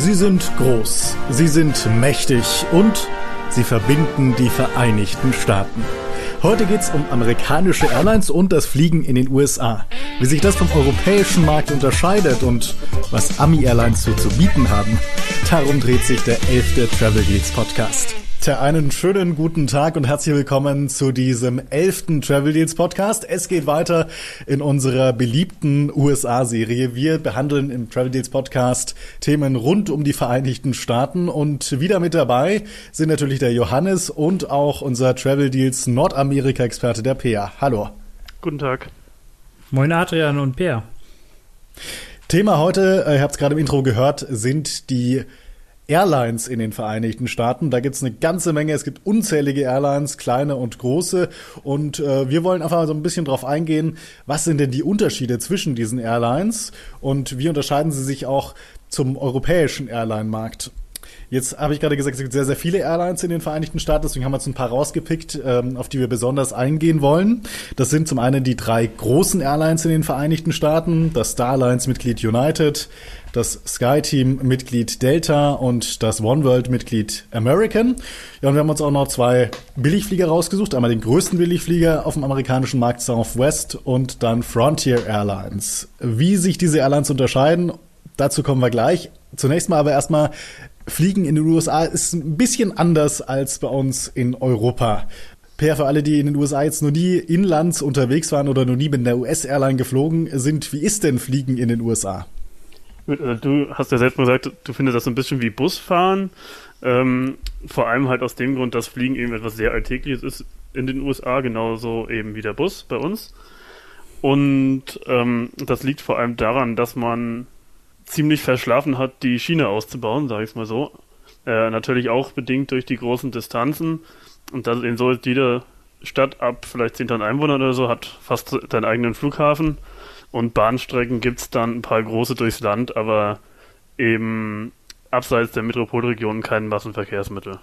Sie sind groß, sie sind mächtig und sie verbinden die Vereinigten Staaten. Heute geht's um amerikanische Airlines und das Fliegen in den USA. Wie sich das vom europäischen Markt unterscheidet und was Ami-Airlines so zu bieten haben. Darum dreht sich der elfte Travel Deals Podcast. Tja, einen schönen guten Tag und herzlich willkommen zu diesem elften Travel Deals Podcast. Es geht weiter in unserer beliebten USA-Serie. Wir behandeln im Travel Deals Podcast Themen rund um die Vereinigten Staaten und wieder mit dabei sind natürlich der Johannes und auch unser Travel Deals Nordamerika-Experte, der Peer. Hallo. Guten Tag. Moin Adrian und Peer. Thema heute, äh, ihr habt es gerade im Intro gehört, sind die Airlines in den Vereinigten Staaten. Da gibt es eine ganze Menge. Es gibt unzählige Airlines, kleine und große. Und äh, wir wollen einfach mal so ein bisschen drauf eingehen, was sind denn die Unterschiede zwischen diesen Airlines und wie unterscheiden sie sich auch zum europäischen Airline-Markt? Jetzt habe ich gerade gesagt, es gibt sehr, sehr viele Airlines in den Vereinigten Staaten, deswegen haben wir uns ein paar rausgepickt, ähm, auf die wir besonders eingehen wollen. Das sind zum einen die drei großen Airlines in den Vereinigten Staaten, das Starlines-Mitglied United, das SkyTeam-Mitglied Delta und das OneWorld-Mitglied American. Ja, und wir haben uns auch noch zwei Billigflieger rausgesucht. Einmal den größten Billigflieger auf dem amerikanischen Markt Southwest und dann Frontier Airlines. Wie sich diese Airlines unterscheiden, dazu kommen wir gleich. Zunächst mal aber erstmal, Fliegen in den USA ist ein bisschen anders als bei uns in Europa. Per, für alle, die in den USA jetzt noch nie inlands unterwegs waren oder noch nie mit einer US-Airline geflogen sind, wie ist denn Fliegen in den USA? Äh, du hast ja selbst mal gesagt, du findest das ein bisschen wie Busfahren. Ähm, vor allem halt aus dem Grund, dass Fliegen eben etwas sehr Alltägliches ist in den USA, genauso eben wie der Bus bei uns. Und ähm, das liegt vor allem daran, dass man ziemlich verschlafen hat, die Schiene auszubauen, sage ich es mal so. Äh, natürlich auch bedingt durch die großen Distanzen. Und das in so jede Stadt ab vielleicht 10.000 Einwohnern oder so hat fast seinen eigenen Flughafen. Und Bahnstrecken gibt es dann ein paar große durchs Land, aber eben abseits der Metropolregion kein Massenverkehrsmittel.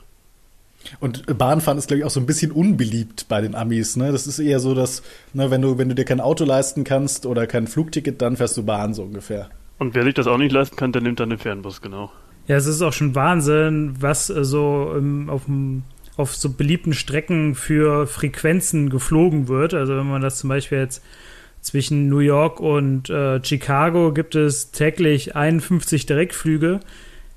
Und Bahnfahren ist, glaube ich, auch so ein bisschen unbeliebt bei den Amis. Ne? Das ist eher so, dass, ne, wenn du, wenn du dir kein Auto leisten kannst oder kein Flugticket, dann fährst du Bahn so ungefähr. Und wer sich das auch nicht leisten kann, der nimmt dann den Fernbus, genau. Ja, es ist auch schon Wahnsinn, was äh, so ähm, auf, auf so beliebten Strecken für Frequenzen geflogen wird. Also wenn man das zum Beispiel jetzt zwischen New York und äh, Chicago gibt es täglich 51 Direktflüge.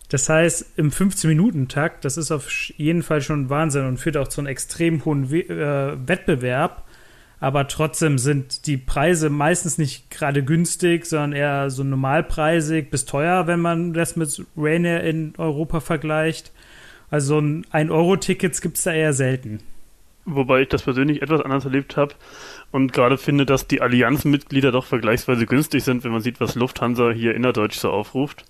Das heißt, im 15-Minuten-Takt, das ist auf jeden Fall schon Wahnsinn und führt auch zu einem extrem hohen We äh, Wettbewerb. Aber trotzdem sind die Preise meistens nicht gerade günstig, sondern eher so normalpreisig bis teuer, wenn man das mit Rainier in Europa vergleicht. Also ein 1-Euro-Tickets gibt es da eher selten. Wobei ich das persönlich etwas anders erlebt habe und gerade finde, dass die Allianzmitglieder doch vergleichsweise günstig sind, wenn man sieht, was Lufthansa hier innerdeutsch so aufruft.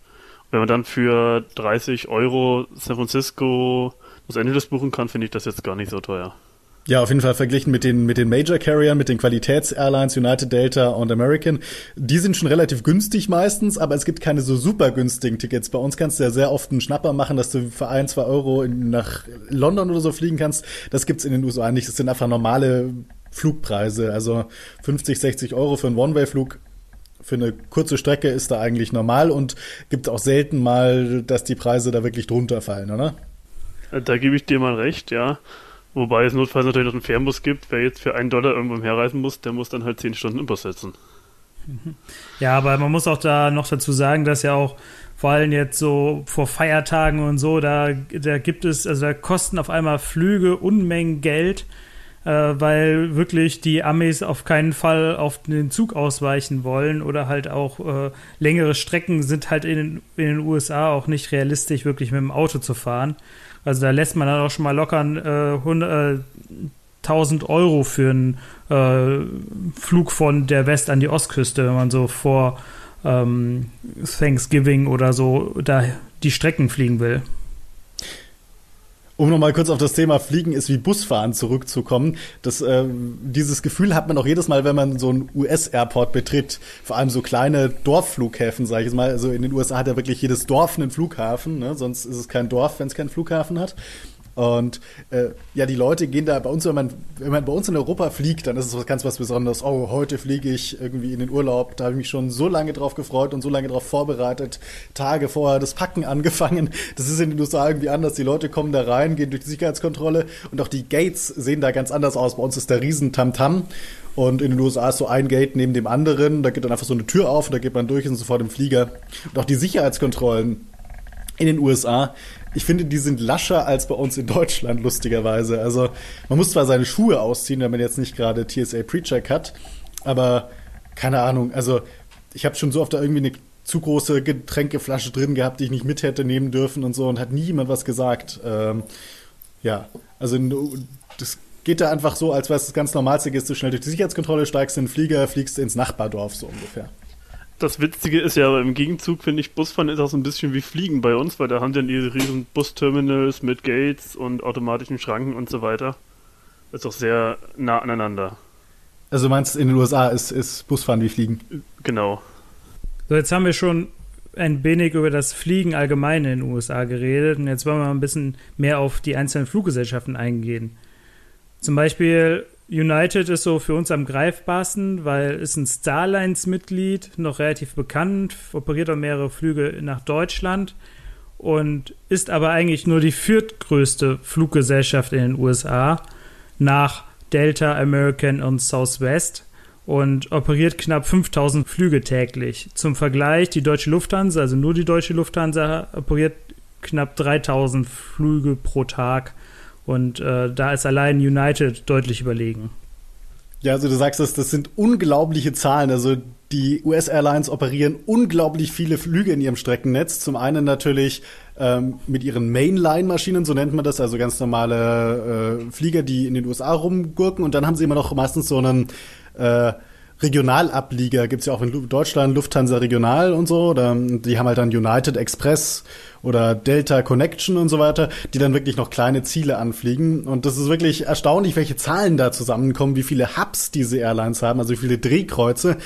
wenn man dann für 30 Euro San Francisco Los Angeles buchen kann, finde ich das jetzt gar nicht so teuer. Ja, auf jeden Fall verglichen mit den, mit den Major Carriern, mit den Qualitäts-Airlines, United Delta und American. Die sind schon relativ günstig meistens, aber es gibt keine so super günstigen Tickets. Bei uns kannst du ja sehr oft einen Schnapper machen, dass du für ein, zwei Euro in, nach London oder so fliegen kannst. Das gibt's in den USA nicht. Das sind einfach normale Flugpreise. Also 50, 60 Euro für einen One-Way-Flug für eine kurze Strecke ist da eigentlich normal und gibt auch selten mal, dass die Preise da wirklich drunter fallen, oder? Da gebe ich dir mal recht, ja. Wobei es notfalls natürlich noch einen Fernbus gibt. Wer jetzt für einen Dollar irgendwo herreisen muss, der muss dann halt zehn Stunden übersetzen. Ja, aber man muss auch da noch dazu sagen, dass ja auch vor allem jetzt so vor Feiertagen und so, da, da gibt es, also da kosten auf einmal Flüge Unmengen Geld äh, weil wirklich die Amis auf keinen Fall auf den Zug ausweichen wollen oder halt auch äh, längere Strecken sind halt in in den, USA auch nicht realistisch, wirklich mit dem Auto zu fahren. Also da lässt man dann auch schon mal lockern äh, 100, äh, 1000 Euro für einen äh, Flug von der West an die Ostküste, wenn man so vor ähm, Thanksgiving oder so da die Strecken fliegen will. Um nochmal kurz auf das Thema Fliegen ist wie Busfahren zurückzukommen. Das, äh, dieses Gefühl hat man auch jedes Mal, wenn man so einen US-Airport betritt. Vor allem so kleine Dorfflughäfen, sage ich jetzt mal. Also in den USA hat ja wirklich jedes Dorf einen Flughafen. Ne? Sonst ist es kein Dorf, wenn es keinen Flughafen hat. Und äh, ja, die Leute gehen da bei uns, wenn man, wenn man bei uns in Europa fliegt, dann ist es was ganz was Besonderes. Oh, heute fliege ich irgendwie in den Urlaub. Da habe ich mich schon so lange drauf gefreut und so lange drauf vorbereitet. Tage vorher das Packen angefangen. Das ist in den USA irgendwie anders. Die Leute kommen da rein, gehen durch die Sicherheitskontrolle und auch die Gates sehen da ganz anders aus. Bei uns ist der riesen Tamtam. -Tam. Und in den USA ist so ein Gate neben dem anderen. Da geht dann einfach so eine Tür auf und da geht man durch und sofort im Flieger. Und auch die Sicherheitskontrollen in den USA ich finde, die sind lascher als bei uns in Deutschland, lustigerweise. Also man muss zwar seine Schuhe ausziehen, wenn man jetzt nicht gerade TSA Pre-Check hat, aber keine Ahnung, also ich habe schon so oft da irgendwie eine zu große Getränkeflasche drin gehabt, die ich nicht mit hätte nehmen dürfen und so und hat nie jemand was gesagt. Ähm, ja, also das geht da einfach so, als wäre es das ganz Normalste, gehst du schnell durch die Sicherheitskontrolle, steigst in den Flieger, fliegst ins Nachbardorf so ungefähr das Witzige ist ja, im Gegenzug finde ich, Busfahren ist auch so ein bisschen wie Fliegen bei uns, weil da haben sie dann ihre riesen Busterminals mit Gates und automatischen Schranken und so weiter. Das ist auch sehr nah aneinander. Also du meinst, in den USA ist, ist Busfahren wie Fliegen? Genau. So, jetzt haben wir schon ein wenig über das Fliegen allgemein in den USA geredet und jetzt wollen wir mal ein bisschen mehr auf die einzelnen Fluggesellschaften eingehen. Zum Beispiel United ist so für uns am greifbarsten, weil ist ein Starlines-Mitglied, noch relativ bekannt, operiert auch mehrere Flüge nach Deutschland und ist aber eigentlich nur die viertgrößte Fluggesellschaft in den USA nach Delta, American und Southwest und operiert knapp 5000 Flüge täglich. Zum Vergleich, die deutsche Lufthansa, also nur die deutsche Lufthansa, operiert knapp 3000 Flüge pro Tag und äh, da ist allein United deutlich überlegen. Ja, also du sagst das, das sind unglaubliche Zahlen. Also die US-Airlines operieren unglaublich viele Flüge in ihrem Streckennetz. Zum einen natürlich ähm, mit ihren Mainline-Maschinen, so nennt man das, also ganz normale äh, Flieger, die in den USA rumgurken. Und dann haben sie immer noch meistens so einen äh, Regionalablieger gibt es ja auch in Deutschland, Lufthansa Regional und so. Oder, die haben halt dann United Express oder Delta Connection und so weiter, die dann wirklich noch kleine Ziele anfliegen. Und das ist wirklich erstaunlich, welche Zahlen da zusammenkommen, wie viele Hubs diese Airlines haben, also wie viele Drehkreuze.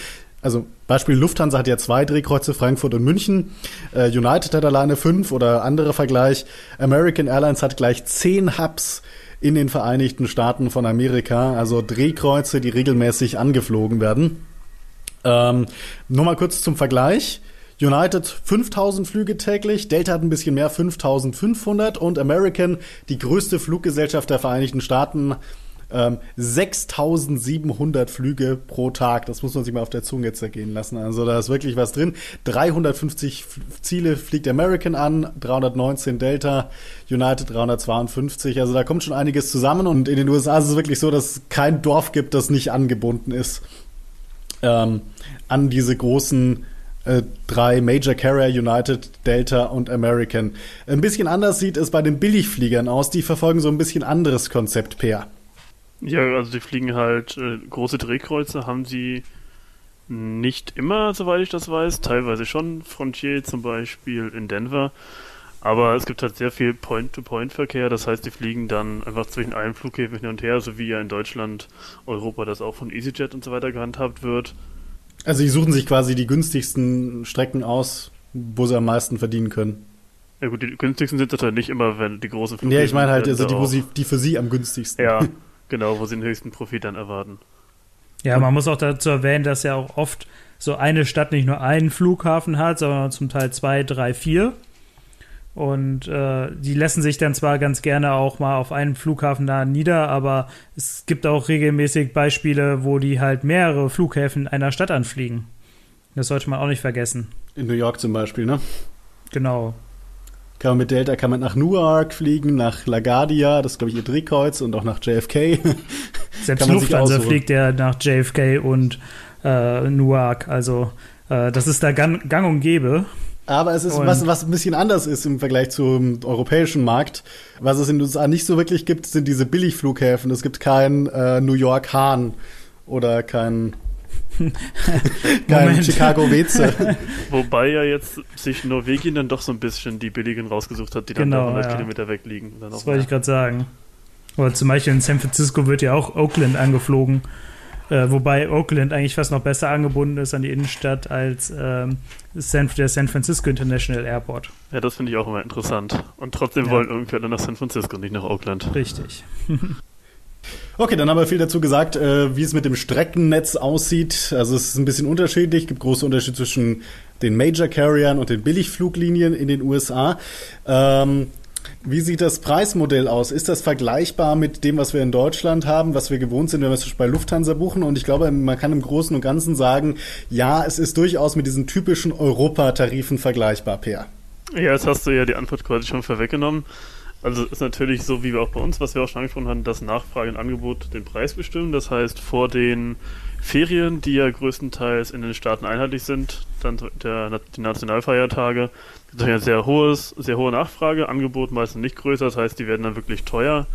Also Beispiel Lufthansa hat ja zwei Drehkreuze, Frankfurt und München. Äh, United hat alleine fünf oder andere Vergleich. American Airlines hat gleich zehn Hubs in den Vereinigten Staaten von Amerika, also Drehkreuze, die regelmäßig angeflogen werden. Ähm, nur mal kurz zum Vergleich. United 5000 Flüge täglich, Delta hat ein bisschen mehr, 5500 und American, die größte Fluggesellschaft der Vereinigten Staaten, ähm, 6700 Flüge pro Tag. Das muss man sich mal auf der Zunge zergehen lassen. Also da ist wirklich was drin. 350 Ziele fliegt American an, 319 Delta, United 352. Also da kommt schon einiges zusammen. Und in den USA ist es wirklich so, dass es kein Dorf gibt, das nicht angebunden ist ähm, an diese großen äh, drei Major Carrier, United, Delta und American. Ein bisschen anders sieht es bei den Billigfliegern aus. Die verfolgen so ein bisschen anderes Konzept, Per. Ja, also die fliegen halt äh, große Drehkreuze, haben sie nicht immer, soweit ich das weiß, teilweise schon. Frontier zum Beispiel in Denver. Aber es gibt halt sehr viel Point-to-Point-Verkehr, das heißt, die fliegen dann einfach zwischen allen Flughäfen hin und her, so wie ja in Deutschland, Europa das auch von EasyJet und so weiter gehandhabt wird. Also die suchen sich quasi die günstigsten Strecken aus, wo sie am meisten verdienen können. Ja gut, die günstigsten sind natürlich nicht immer, wenn die großen Flughäfen... Ja, ich meine halt, also die, wo sie, die für sie am günstigsten. Ja, Genau, wo sie den höchsten Profit dann erwarten. Ja, man muss auch dazu erwähnen, dass ja auch oft so eine Stadt nicht nur einen Flughafen hat, sondern zum Teil zwei, drei, vier. Und äh, die lassen sich dann zwar ganz gerne auch mal auf einen Flughafen da nieder, aber es gibt auch regelmäßig Beispiele, wo die halt mehrere Flughäfen einer Stadt anfliegen. Das sollte man auch nicht vergessen. In New York zum Beispiel, ne? Genau kann man mit Delta kann man nach Newark fliegen, nach LaGuardia, das ist glaube ich ihr Drehkreuz und auch nach JFK. Selbst Lufthansa fliegt ja nach JFK und äh, Newark, also äh, das ist da gang, gang und gäbe. Aber es ist was, was ein bisschen anders ist im Vergleich zum europäischen Markt. Was es in den USA nicht so wirklich gibt, sind diese Billigflughäfen. Es gibt kein äh, New York Hahn oder kein Kein Chicago Weze. Wobei ja jetzt sich Norwegien dann doch so ein bisschen die billigen rausgesucht hat, die dann genau, 100 ja. Kilometer weg liegen. das wollte ich gerade sagen. Oder zum Beispiel in San Francisco wird ja auch Oakland angeflogen. Äh, wobei Oakland eigentlich fast noch besser angebunden ist an die Innenstadt als ähm, San, der San Francisco International Airport. Ja, das finde ich auch immer interessant. Und trotzdem ja. wollen irgendwie alle nach San Francisco, nicht nach Oakland. Richtig. Okay, dann haben wir viel dazu gesagt, äh, wie es mit dem Streckennetz aussieht. Also es ist ein bisschen unterschiedlich, es gibt große Unterschiede zwischen den Major Carriern und den Billigfluglinien in den USA. Ähm, wie sieht das Preismodell aus? Ist das vergleichbar mit dem, was wir in Deutschland haben, was wir gewohnt sind, wenn wir es bei Lufthansa buchen? Und ich glaube, man kann im Großen und Ganzen sagen, ja, es ist durchaus mit diesen typischen Europatarifen vergleichbar, Per. Ja, jetzt hast du ja die Antwort quasi schon vorweggenommen. Also ist natürlich so wie wir auch bei uns, was wir auch schon angesprochen haben, dass Nachfrage und Angebot den Preis bestimmen. Das heißt, vor den Ferien, die ja größtenteils in den Staaten einheitlich sind, dann der, die Nationalfeiertage, gibt es eine sehr hohes, sehr hohe Nachfrage, Angebot meistens nicht größer, das heißt, die werden dann wirklich teuer.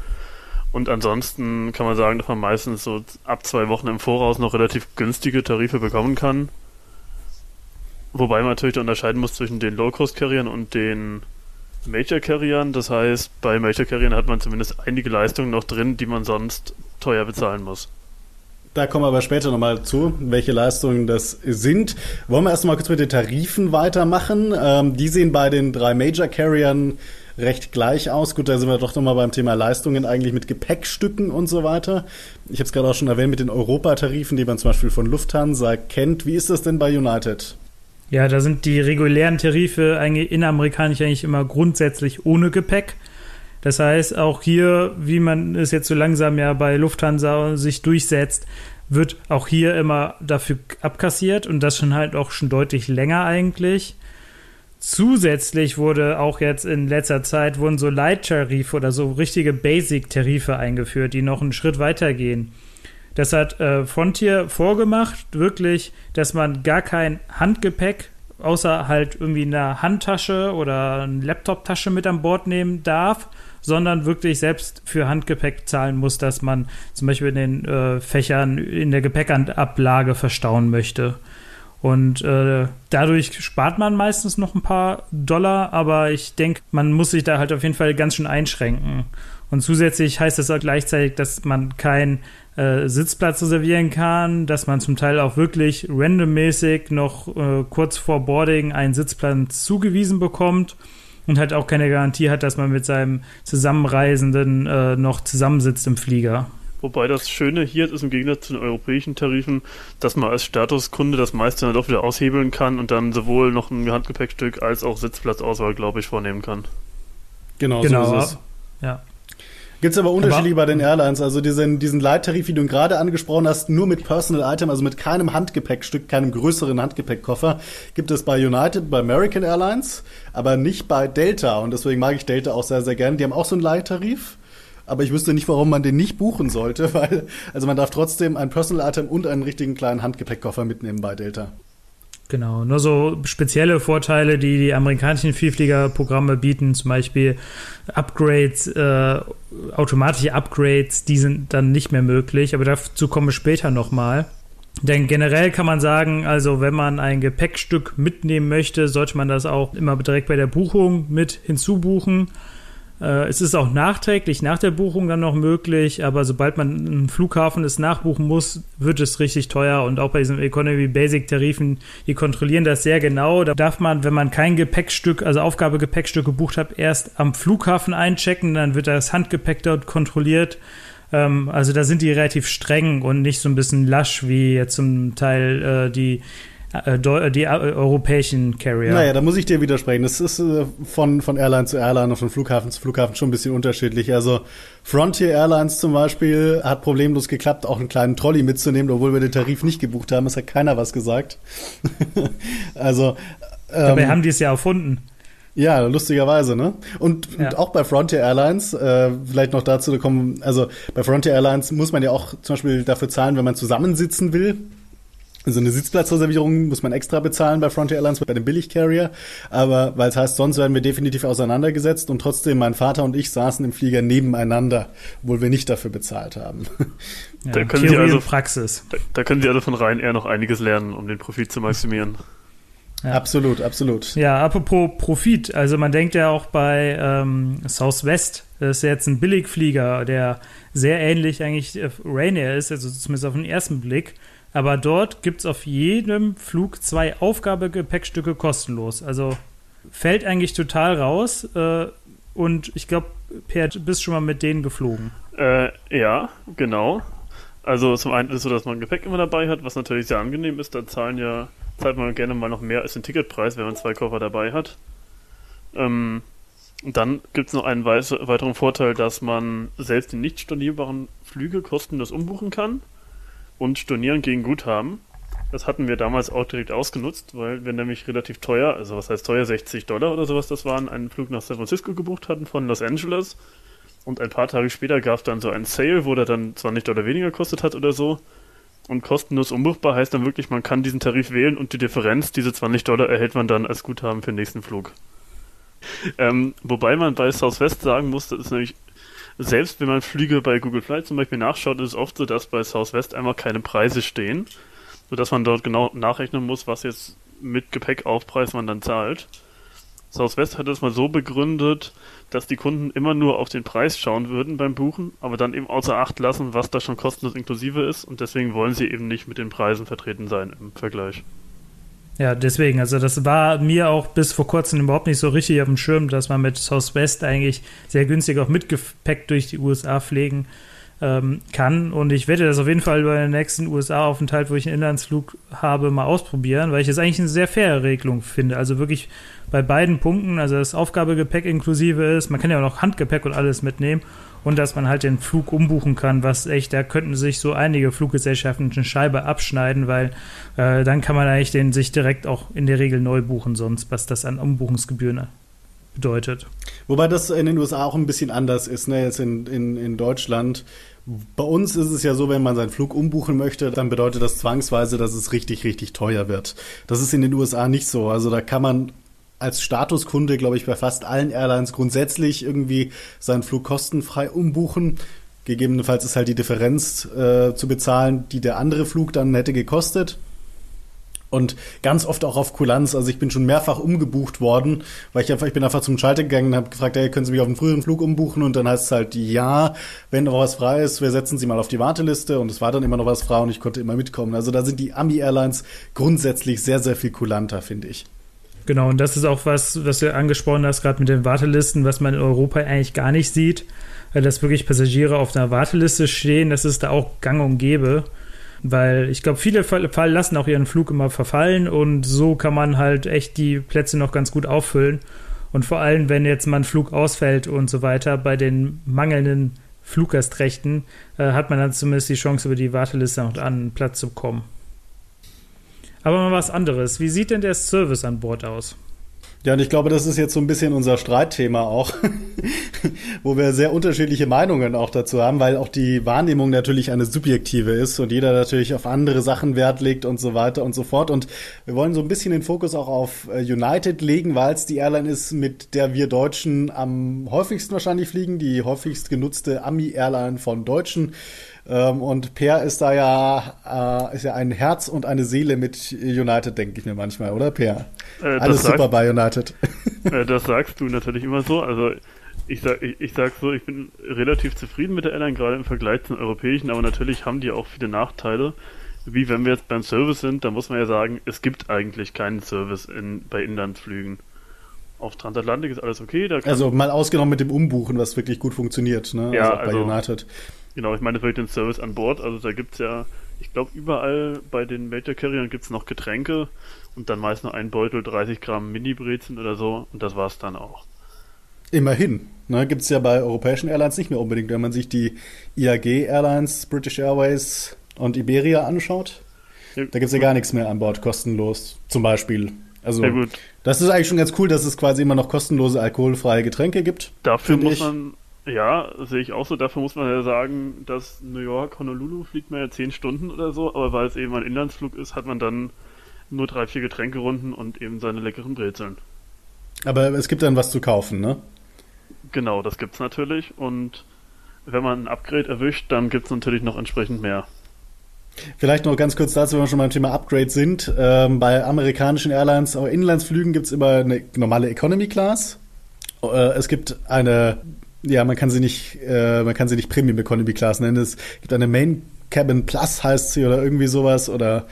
Und ansonsten kann man sagen, dass man meistens so ab zwei Wochen im Voraus noch relativ günstige Tarife bekommen kann. Wobei man natürlich unterscheiden muss zwischen den Low-Cost-Carriern und den Major Carriern. Das heißt, bei Major Carriern hat man zumindest einige Leistungen noch drin, die man sonst teuer bezahlen muss. Da kommen wir aber später nochmal zu, welche Leistungen das sind. Wollen wir erst mal kurz mit den Tarifen weitermachen? Ähm, die sehen bei den drei Major Carriern recht gleich aus. Gut, da sind wir doch nochmal beim Thema Leistungen eigentlich mit Gepäckstücken und so weiter. Ich habe es gerade auch schon erwähnt mit den Europatarifen, die man zum Beispiel von Lufthansa kennt. Wie ist das denn bei United? Ja, da sind die regulären Tarife eigentlich inneramerikanisch eigentlich immer grundsätzlich ohne Gepäck. Das heißt, auch hier, wie man es jetzt so langsam ja bei Lufthansa sich durchsetzt, wird auch hier immer dafür abkassiert und das schon halt auch schon deutlich länger eigentlich. Zusätzlich wurde auch jetzt in letzter Zeit wurden so Light-Tarife oder so richtige Basic-Tarife eingeführt, die noch einen Schritt weiter gehen. Das hat äh, Frontier vorgemacht, wirklich, dass man gar kein Handgepäck außer halt irgendwie eine Handtasche oder eine Laptoptasche mit an Bord nehmen darf, sondern wirklich selbst für Handgepäck zahlen muss, dass man zum Beispiel in den äh, Fächern in der Gepäckablage verstauen möchte. Und äh, dadurch spart man meistens noch ein paar Dollar, aber ich denke, man muss sich da halt auf jeden Fall ganz schön einschränken. Und zusätzlich heißt das auch gleichzeitig, dass man kein äh, Sitzplatz reservieren kann, dass man zum Teil auch wirklich randommäßig noch äh, kurz vor Boarding einen Sitzplatz zugewiesen bekommt und halt auch keine Garantie hat, dass man mit seinem Zusammenreisenden äh, noch zusammensitzt im Flieger. Wobei das Schöne hier ist im Gegensatz zu den europäischen Tarifen, dass man als Statuskunde das meiste dann doch wieder aushebeln kann und dann sowohl noch ein Handgepäckstück als auch Sitzplatzauswahl, glaube ich, vornehmen kann. Genau, genau so ist es. Ja. Gibt es aber Unterschiede bei den Airlines? Also diesen, diesen Leittarif, wie du ihn gerade angesprochen hast, nur mit Personal Item, also mit keinem Handgepäckstück, keinem größeren Handgepäckkoffer, gibt es bei United, bei American Airlines, aber nicht bei Delta. Und deswegen mag ich Delta auch sehr, sehr gerne. Die haben auch so einen Leittarif. Aber ich wüsste nicht, warum man den nicht buchen sollte, weil, also man darf trotzdem ein Personal Item und einen richtigen kleinen Handgepäckkoffer mitnehmen bei Delta. Genau, nur so spezielle Vorteile, die die amerikanischen Vielfliegerprogramme bieten, zum Beispiel Upgrades, äh, automatische Upgrades, die sind dann nicht mehr möglich, aber dazu kommen wir später nochmal. Denn generell kann man sagen, also wenn man ein Gepäckstück mitnehmen möchte, sollte man das auch immer direkt bei der Buchung mit hinzubuchen. Äh, es ist auch nachträglich nach der Buchung dann noch möglich, aber sobald man im Flughafen es nachbuchen muss, wird es richtig teuer und auch bei diesen Economy Basic Tarifen, die kontrollieren das sehr genau. Da darf man, wenn man kein Gepäckstück, also Aufgabegepäckstück gebucht hat, erst am Flughafen einchecken, dann wird das Handgepäck dort kontrolliert. Ähm, also da sind die relativ streng und nicht so ein bisschen lasch wie jetzt zum Teil äh, die die äh, europäischen Carrier. Naja, da muss ich dir widersprechen. Das ist von, von Airline zu Airline und von Flughafen zu Flughafen schon ein bisschen unterschiedlich. Also Frontier Airlines zum Beispiel hat problemlos geklappt, auch einen kleinen Trolley mitzunehmen, obwohl wir den Tarif nicht gebucht haben. Es hat keiner was gesagt. also ähm, Dabei haben die es ja erfunden. Ja, lustigerweise, ne? Und, ja. und auch bei Frontier Airlines, äh, vielleicht noch dazu kommen, also bei Frontier Airlines muss man ja auch zum Beispiel dafür zahlen, wenn man zusammensitzen will. So eine Sitzplatzreservierung muss man extra bezahlen bei Frontier Airlines, bei dem Billigcarrier. Aber weil es heißt, sonst werden wir definitiv auseinandergesetzt und trotzdem mein Vater und ich saßen im Flieger nebeneinander, obwohl wir nicht dafür bezahlt haben. Ja, da können Theorie Sie also Praxis. Da, da, können Sie also von Ryanair noch einiges lernen, um den Profit zu maximieren. Ja. Absolut, absolut. Ja, apropos Profit, also man denkt ja auch bei ähm, Southwest Das ist jetzt ein Billigflieger, der sehr ähnlich eigentlich äh, Rainier ist, also zumindest auf den ersten Blick. Aber dort gibt es auf jedem Flug zwei Aufgabegepäckstücke kostenlos. Also fällt eigentlich total raus. Äh, und ich glaube, Per, du bist schon mal mit denen geflogen. Äh, ja, genau. Also zum einen ist es so, dass man Gepäck immer dabei hat, was natürlich sehr angenehm ist. Da zahlen ja, zahlt man gerne mal noch mehr als den Ticketpreis, wenn man zwei Koffer dabei hat. Ähm, dann gibt es noch einen weiteren Vorteil, dass man selbst die nicht stornierbaren Flüge kostenlos umbuchen kann und stornieren gegen Guthaben. Das hatten wir damals auch direkt ausgenutzt, weil wir nämlich relativ teuer, also was heißt teuer, 60 Dollar oder sowas das waren, einen Flug nach San Francisco gebucht hatten von Los Angeles. Und ein paar Tage später gab es dann so einen Sale, wo der dann 20 Dollar weniger kostet hat oder so. Und kostenlos umbuchbar heißt dann wirklich, man kann diesen Tarif wählen und die Differenz, diese 20 Dollar, erhält man dann als Guthaben für den nächsten Flug. Ähm, wobei man bei Southwest sagen muss, das ist nämlich, selbst wenn man Flüge bei Google Flight zum Beispiel nachschaut, ist es oft so, dass bei Southwest einfach keine Preise stehen, sodass man dort genau nachrechnen muss, was jetzt mit Gepäckaufpreis man dann zahlt. Southwest hat das mal so begründet, dass die Kunden immer nur auf den Preis schauen würden beim Buchen, aber dann eben außer Acht lassen, was da schon kostenlos inklusive ist und deswegen wollen sie eben nicht mit den Preisen vertreten sein im Vergleich. Ja, deswegen, also das war mir auch bis vor kurzem überhaupt nicht so richtig auf dem Schirm, dass man mit Southwest eigentlich sehr günstig auch mit Gepäck durch die USA pflegen ähm, kann. Und ich werde das auf jeden Fall bei den nächsten USA-Aufenthalt, wo ich einen Inlandsflug habe, mal ausprobieren, weil ich das eigentlich eine sehr faire Regelung finde. Also wirklich bei beiden Punkten, also das Aufgabegepäck inklusive ist, man kann ja auch noch Handgepäck und alles mitnehmen und dass man halt den Flug umbuchen kann, was echt, da könnten sich so einige Fluggesellschaften eine Scheibe abschneiden, weil äh, dann kann man eigentlich den sich direkt auch in der Regel neu buchen, sonst was das an Umbuchungsgebühren bedeutet. Wobei das in den USA auch ein bisschen anders ist, ne, jetzt in, in, in Deutschland. Bei uns ist es ja so, wenn man seinen Flug umbuchen möchte, dann bedeutet das zwangsweise, dass es richtig, richtig teuer wird. Das ist in den USA nicht so. Also da kann man als Statuskunde, glaube ich, bei fast allen Airlines grundsätzlich irgendwie seinen Flug kostenfrei umbuchen. Gegebenenfalls ist halt die Differenz äh, zu bezahlen, die der andere Flug dann hätte gekostet. Und ganz oft auch auf Kulanz. Also ich bin schon mehrfach umgebucht worden, weil ich einfach, ich bin einfach zum Schalter gegangen und habe gefragt, hey, können Sie mich auf einen früheren Flug umbuchen? Und dann heißt es halt, ja, wenn noch was frei ist, wir setzen Sie mal auf die Warteliste. Und es war dann immer noch was frei und ich konnte immer mitkommen. Also da sind die Ami-Airlines grundsätzlich sehr, sehr viel kulanter, finde ich. Genau, und das ist auch was, was du angesprochen hast, gerade mit den Wartelisten, was man in Europa eigentlich gar nicht sieht, dass wirklich Passagiere auf einer Warteliste stehen, das ist da auch gang und gäbe. Weil ich glaube, viele lassen auch ihren Flug immer verfallen und so kann man halt echt die Plätze noch ganz gut auffüllen. Und vor allem, wenn jetzt mal ein Flug ausfällt und so weiter, bei den mangelnden Fluggastrechten, äh, hat man dann zumindest die Chance, über die Warteliste noch an einen Platz zu kommen. Aber mal was anderes. Wie sieht denn der Service an Bord aus? Ja, und ich glaube, das ist jetzt so ein bisschen unser Streitthema auch, wo wir sehr unterschiedliche Meinungen auch dazu haben, weil auch die Wahrnehmung natürlich eine subjektive ist und jeder natürlich auf andere Sachen Wert legt und so weiter und so fort. Und wir wollen so ein bisschen den Fokus auch auf äh, United legen, weil es die Airline ist, mit der wir Deutschen am häufigsten wahrscheinlich fliegen, die häufigst genutzte Ami-Airline von Deutschen. Ähm, und Per ist da ja, äh, ist ja ein Herz und eine Seele mit United, denke ich mir manchmal, oder Per? Äh, Alles super bei United. Äh, das sagst du natürlich immer so. Also ich sag, ich, ich sag so, ich bin relativ zufrieden mit der Airline, gerade im Vergleich zu den europäischen, aber natürlich haben die auch viele Nachteile. Wie wenn wir jetzt beim Service sind, da muss man ja sagen, es gibt eigentlich keinen Service in, bei Inlandsflügen. Auf Transatlantik ist alles okay. also mal ausgenommen mit dem Umbuchen, was wirklich gut funktioniert, ne? Ja, also bei also, United. Genau, ich meine wirklich den Service an Bord. Also da gibt es ja, ich glaube, überall bei den Major Carriern gibt es noch Getränke und dann meist noch ein Beutel 30 Gramm Mini-Brezen oder so und das war's dann auch. Immerhin. Ne, gibt es ja bei europäischen Airlines nicht mehr unbedingt. Wenn man sich die IAG Airlines, British Airways und Iberia anschaut, ja, da gibt es ja gar nichts mehr an Bord kostenlos, zum Beispiel. Also, das ist eigentlich schon ganz cool, dass es quasi immer noch kostenlose alkoholfreie Getränke gibt. Dafür muss ich. man ja, sehe ich auch so. Dafür muss man ja sagen, dass New York, Honolulu fliegt man ja 10 Stunden oder so, aber weil es eben ein Inlandsflug ist, hat man dann nur drei, vier Getränkerunden und eben seine leckeren Brezeln. Aber es gibt dann was zu kaufen, ne? Genau, das gibt's natürlich. Und wenn man ein Upgrade erwischt, dann gibt's natürlich noch entsprechend mehr. Vielleicht noch ganz kurz dazu, wenn wir schon beim Thema Upgrade sind. Ähm, bei amerikanischen Airlines, auch Inlandsflügen, gibt's immer eine normale Economy Class. Äh, es gibt eine Ja, man kann sie nicht, äh, man kann sie nicht Premium Economy Class nennen. Es gibt eine Main Cabin Plus heißt sie oder irgendwie sowas oder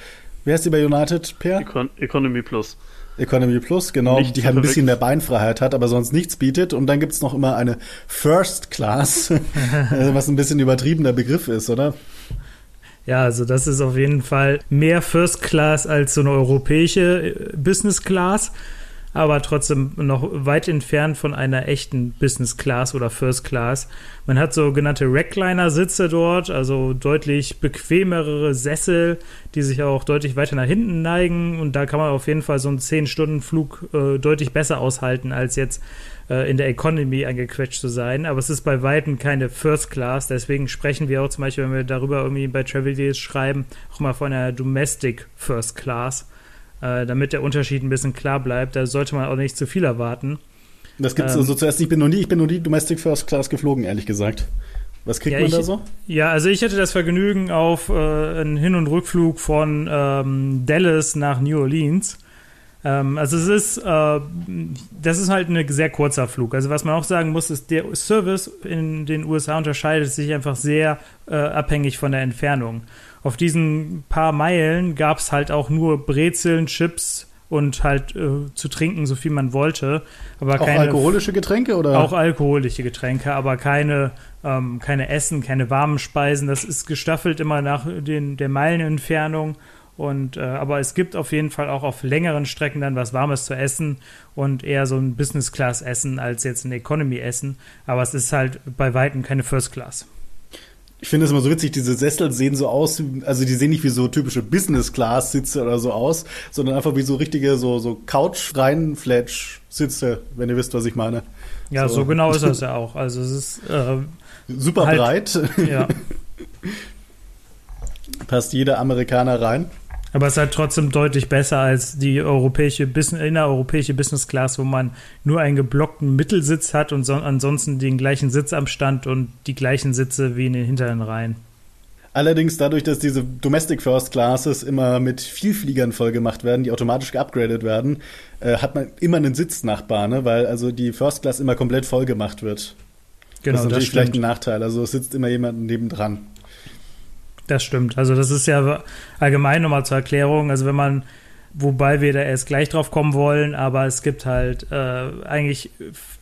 wie heißt sie bei United, Per? Econ Economy Plus. Economy Plus, genau, Nicht die halt ein bisschen mehr Beinfreiheit hat, aber sonst nichts bietet. Und dann gibt's noch immer eine First Class, äh, was ein bisschen übertriebener Begriff ist, oder? Ja, also das ist auf jeden Fall mehr First Class als so eine europäische äh, Business Class, aber trotzdem noch weit entfernt von einer echten Business Class oder First Class. Man hat sogenannte Recliner-Sitze dort, also deutlich bequemere Sessel, die sich auch deutlich weiter nach hinten neigen und da kann man auf jeden Fall so einen 10-Stunden-Flug äh, deutlich besser aushalten als jetzt äh, in der Economy eingequetscht zu sein. Aber es ist bei Weitem keine First Class. Deswegen sprechen wir auch zum Beispiel, wenn wir darüber irgendwie bei Travel Deals schreiben, auch mal von einer Domestic First Class, äh, damit der Unterschied ein bisschen klar bleibt. Da sollte man auch nicht zu viel erwarten. Das gibt's Ähm. also zuerst, ich bin noch nie, ich bin noch nie Domestic First Class geflogen, ehrlich gesagt. Was kriegt Ja, man ich- da so? Ja, also ich hatte das Vergnügen auf äh, einen Hin- und Rückflug von ähm, Dallas nach New Orleans. Ähm, also es ist, äh, das ist halt ein sehr kurzer Flug. Also was man auch sagen muss, ist, der Service in den USA unterscheidet sich einfach sehr äh, abhängig von der Entfernung. Auf diesen paar Meilen gab es halt auch nur Brezeln, Chips und halt äh, zu trinken, so viel man wollte. Aber Auch keine alkoholische Getränke oder? auch alkoholische Getränke, aber keine, ähm, keine Essen, keine warmen Speisen. Das ist gestaffelt immer nach den, der Meilenentfernung. Und, äh, aber es gibt auf jeden Fall auch auf längeren Strecken dann was Warmes zu essen und eher so ein Business-Class-Essen als jetzt ein Economy-Essen. Aber es ist halt bei Weitem keine First-Class. Ich finde es immer so witzig, diese Sessel sehen so aus, also die sehen nicht wie so typische Business-Class-Sitze oder so aus, sondern einfach wie so richtige, so, so Couch-Rein-Fletch-Sitze, wenn ihr wisst, was ich meine. Ja, So. so, genau ist das ja auch. Also es ist, äh, Super Halt. breit, ja. passt jeder Amerikaner rein. Aber es ist halt trotzdem deutlich besser als die europäische Business, innereuropäische Business Class, wo man nur einen geblockten Mittelsitz hat und so, ansonsten den gleichen Sitzabstand und die gleichen Sitze wie in den hinteren Reihen. Allerdings dadurch, dass diese Domestic First Classes immer mit Vielfliegern vollgemacht werden, die automatisch geupgradet werden, äh, hat man immer einen Sitznachbar, ne? weil also die First Class immer komplett voll gemacht wird. Genau, das ist das, natürlich vielleicht ein. Nachteil. Also es sitzt immer jemand nebendran. Das stimmt. Also das ist ja allgemein nochmal zur Erklärung. Also wenn man, wobei wir da erst gleich drauf kommen wollen, aber es gibt halt äh, eigentlich,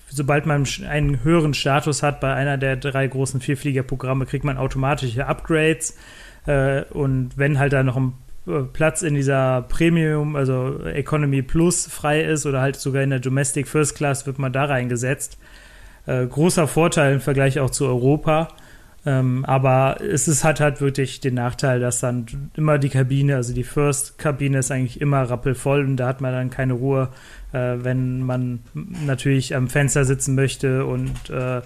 sobald man einen höheren Status hat bei einer der drei großen Vielfliegerprogramme, kriegt man automatische Upgrades. Äh, und wenn halt da noch ein äh, Platz in dieser Premium, also Economy Plus frei ist oder halt sogar in der Domestic First Class, wird man da reingesetzt. Äh, großer Vorteil im Vergleich auch zu Europa. Ähm, aber es ist, hat halt wirklich den Nachteil, dass dann immer die Kabine, also die First-Kabine ist eigentlich immer rappelvoll und da hat man dann keine Ruhe, äh, wenn man natürlich am Fenster sitzen möchte und äh,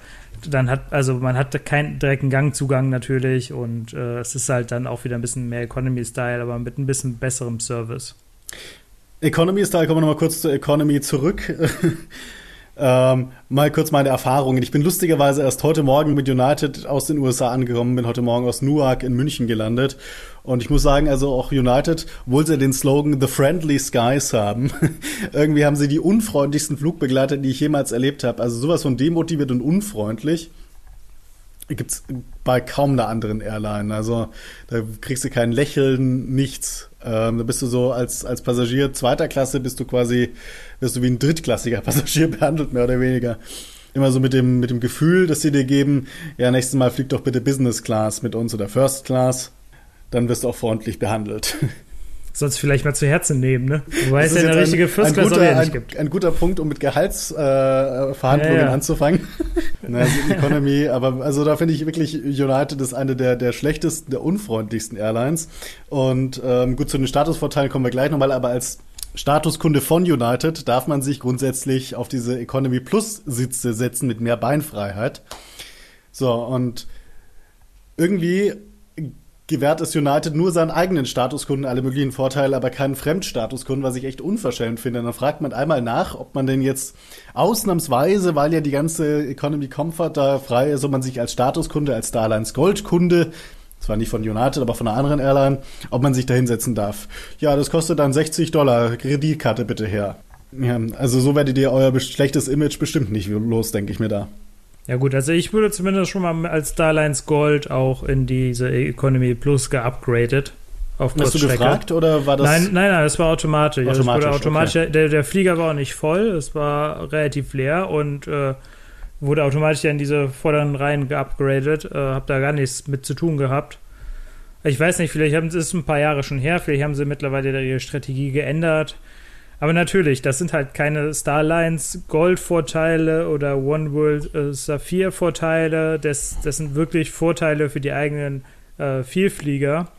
dann hat, also man hat keinen direkten Gangzugang natürlich und äh, es ist halt dann auch wieder ein bisschen mehr Economy-Style, aber mit ein bisschen besserem Service. Economy Style, kommen wir nochmal kurz zur Economy zurück. Ähm, mal kurz meine Erfahrungen. Ich bin lustigerweise erst heute Morgen mit United aus den USA angekommen, bin heute Morgen aus Newark in München gelandet. Und ich muss sagen, also auch United, obwohl sie den Slogan The Friendly Skies haben, irgendwie haben sie die unfreundlichsten Flugbegleiter, die ich jemals erlebt habe. Also sowas von demotiviert und unfreundlich gibt's bei kaum einer anderen Airline. Also da kriegst du kein Lächeln, nichts. Ähm, da bist du so als, als Passagier zweiter Klasse, bist du quasi, wirst du wie ein drittklassiger Passagier behandelt, mehr oder weniger. Immer so mit dem, mit dem Gefühl, dass sie dir geben, ja, nächstes Mal flieg doch bitte Business Class mit uns oder First Class. Dann wirst du auch freundlich behandelt. Sonst vielleicht mal zu Herzen nehmen, ne? Wobei Das es ja eine richtige ein, First ein, Class guter, ja nicht ein, gibt. ein guter Punkt, um mit Gehaltsverhandlungen äh, Ja, ja. anzufangen. Na, Economy, aber also da finde ich wirklich United ist eine der, der schlechtesten, der unfreundlichsten Airlines. Und ähm, gut, zu den Statusvorteilen kommen wir gleich nochmal, aber als Statuskunde von United darf man sich grundsätzlich auf diese Economy Plus Sitze setzen mit mehr Beinfreiheit. So, und irgendwie gewährt es United nur seinen eigenen Statuskunden alle möglichen Vorteile, aber keinen Fremdstatuskunden, was ich echt unverschämt finde. Dann fragt man einmal nach, ob man denn jetzt ausnahmsweise, weil ja die ganze Economy Comfort da frei ist, ob man sich als Statuskunde, als Starlines Gold-Kunde, zwar nicht von United, aber von einer anderen Airline, ob man sich da hinsetzen darf. Ja, das kostet dann 60 Dollar. Kreditkarte bitte her. Ja, also so werdet ihr euer schlechtes Image bestimmt nicht los, denke ich mir da. Ja gut, also ich würde zumindest schon mal als Starlines Gold auch in diese Economy Plus geupgradet. Auf Hast du gefragt oder war das? Nein, nein, nein, das war automatisch. automatisch, also automatisch okay. der, der Flieger war auch nicht voll, es war relativ leer und äh, wurde automatisch in diese vorderen Reihen geupgradet. Äh, hab da gar nichts mit zu tun gehabt. Ich weiß nicht, vielleicht haben, es ist ein paar Jahre schon her, vielleicht haben sie mittlerweile ihre Strategie geändert. Aber natürlich, das sind halt keine Starlines Gold-Vorteile oder One World äh, Saphir-Vorteile. Das, das sind wirklich Vorteile für die eigenen äh, Vielflieger.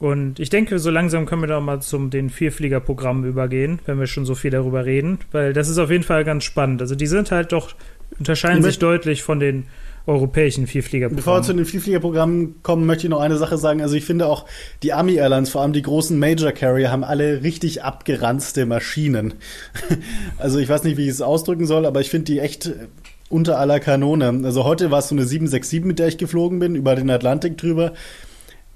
Und ich denke, so langsam können wir da mal zum den Vierflieger-Programm übergehen, wenn wir schon so viel darüber reden, weil das ist auf jeden Fall ganz spannend. Also die sind halt doch, unterscheiden sich deutlich von den europäischen Vielfliegerprogrammen. Bevor wir zu den Vielfliegerprogrammen kommen, möchte ich noch eine Sache sagen. Also ich finde auch, die Army Airlines, vor allem die großen Major Carrier, haben alle richtig abgeranzte Maschinen. also ich weiß nicht, wie ich es ausdrücken soll, aber ich finde die echt unter aller Kanone. Also heute war es so eine 767, mit der ich geflogen bin, über den Atlantik drüber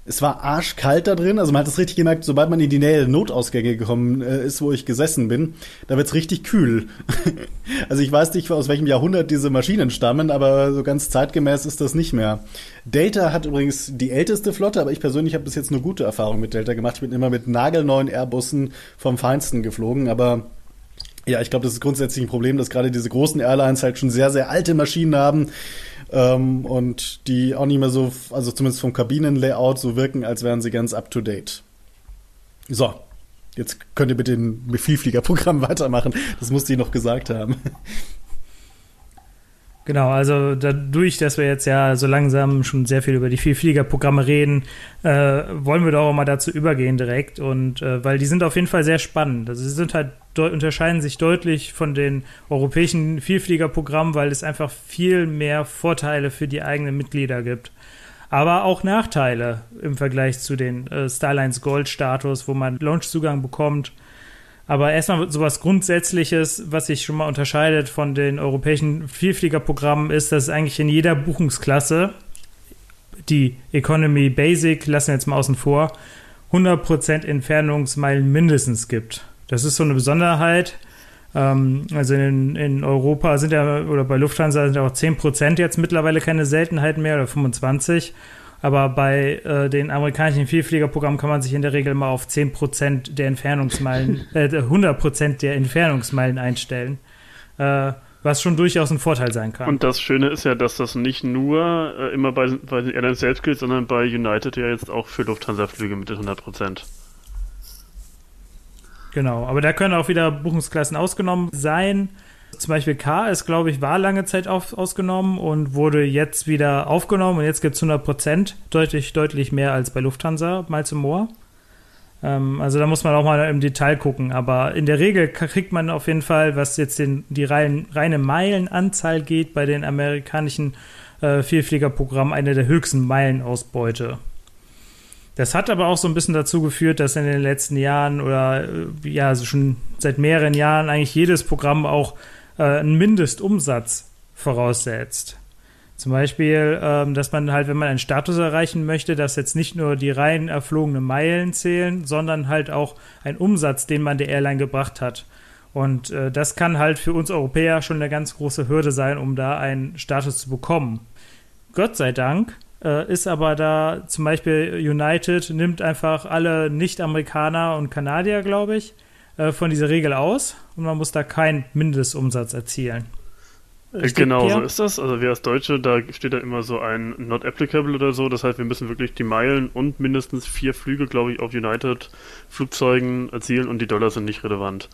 es war arschkalt da drin. Also man hat es richtig gemerkt, sobald man in die Nähe der Notausgänge gekommen äh, ist, wo ich gesessen bin, da wird's richtig kühl. also ich weiß nicht, aus welchem Jahrhundert diese Maschinen stammen, aber so ganz zeitgemäß ist das nicht mehr. Delta hat übrigens die älteste Flotte, aber ich persönlich habe bis jetzt nur gute Erfahrungen mit Delta gemacht. Ich bin immer mit nagelneuen Airbussen vom Feinsten geflogen, aber ja, ich glaube, das ist grundsätzlich ein Problem, dass gerade diese großen Airlines halt schon sehr, sehr alte Maschinen haben ähm, und die auch nicht mehr so, also zumindest vom Kabinenlayout so wirken, als wären sie ganz up to date. So, jetzt könnt ihr mit dem Vielfliegerprogramm weitermachen. Das musste ich noch gesagt haben. Genau, also dadurch, dass wir jetzt ja so langsam schon sehr viel über die Vielfliegerprogramme reden, äh, wollen wir doch auch mal dazu übergehen direkt und äh, weil die sind auf jeden Fall sehr spannend. Also sie sind halt unterscheiden sich deutlich von den europäischen Vielfliegerprogrammen, weil es einfach viel mehr Vorteile für die eigenen Mitglieder gibt. Aber auch Nachteile im Vergleich zu den äh, Starlines Gold Status, wo man Launchzugang bekommt aber erstmal sowas Grundsätzliches, was sich schon mal unterscheidet von den europäischen Vielfliegerprogrammen, ist, dass eigentlich in jeder Buchungsklasse, die Economy Basic, lassen wir jetzt mal außen vor, 100% Entfernungsmeilen mindestens gibt. Das ist so eine Besonderheit. Ähm, also in, in Europa sind ja, oder bei Lufthansa sind ja auch 10% jetzt mittlerweile keine Seltenheit mehr oder 25%. Aber bei äh, den amerikanischen Vielfliegerprogrammen kann man sich in der Regel mal auf 10% der Entfernungsmeilen, äh, 100% der Entfernungsmeilen einstellen. Äh, was schon durchaus ein Vorteil sein kann. Und das Schöne ist ja, dass das nicht nur äh, immer bei, bei den Airlines selbst gilt, sondern bei United ja jetzt auch für Lufthansa-Flüge mit den 100% Genau, aber da können auch wieder Buchungsklassen ausgenommen sein. Zum Beispiel K ist, glaube ich, war lange Zeit auf, ausgenommen und wurde jetzt wieder aufgenommen und jetzt gibt es 100 Prozent, deutlich, deutlich mehr als bei Lufthansa, mal zum Moor. Ähm, also da muss man auch mal im Detail gucken, aber in der Regel kriegt man auf jeden Fall, was jetzt den, die rein, reine Meilenanzahl geht, bei den amerikanischen äh, Vielfliegerprogrammen eine der höchsten Meilenausbeute. Das hat aber auch so ein bisschen dazu geführt, dass in den letzten Jahren oder äh, ja, also schon seit mehreren Jahren eigentlich jedes Programm auch äh, einen Mindestumsatz voraussetzt. Zum Beispiel, ähm, dass man halt, wenn man einen Status erreichen möchte, dass jetzt nicht nur die rein erflogenen Meilen zählen, sondern halt auch ein Umsatz, den man der Airline gebracht hat. Und äh, das kann halt für uns Europäer schon eine ganz große Hürde sein, um da einen Status zu bekommen. Gott sei Dank äh, ist aber da zum Beispiel United nimmt einfach alle Nicht-Amerikaner und Kanadier, glaube ich, äh, von dieser Regel aus und man muss da keinen Mindestumsatz erzielen. Richtig, genau, so ist das. Also wir als Deutsche, da steht da immer so ein Not Applicable oder so. Das heißt, wir müssen wirklich die Meilen und mindestens vier Flüge, glaube ich, auf United-Flugzeugen erzielen und die Dollar sind nicht relevant.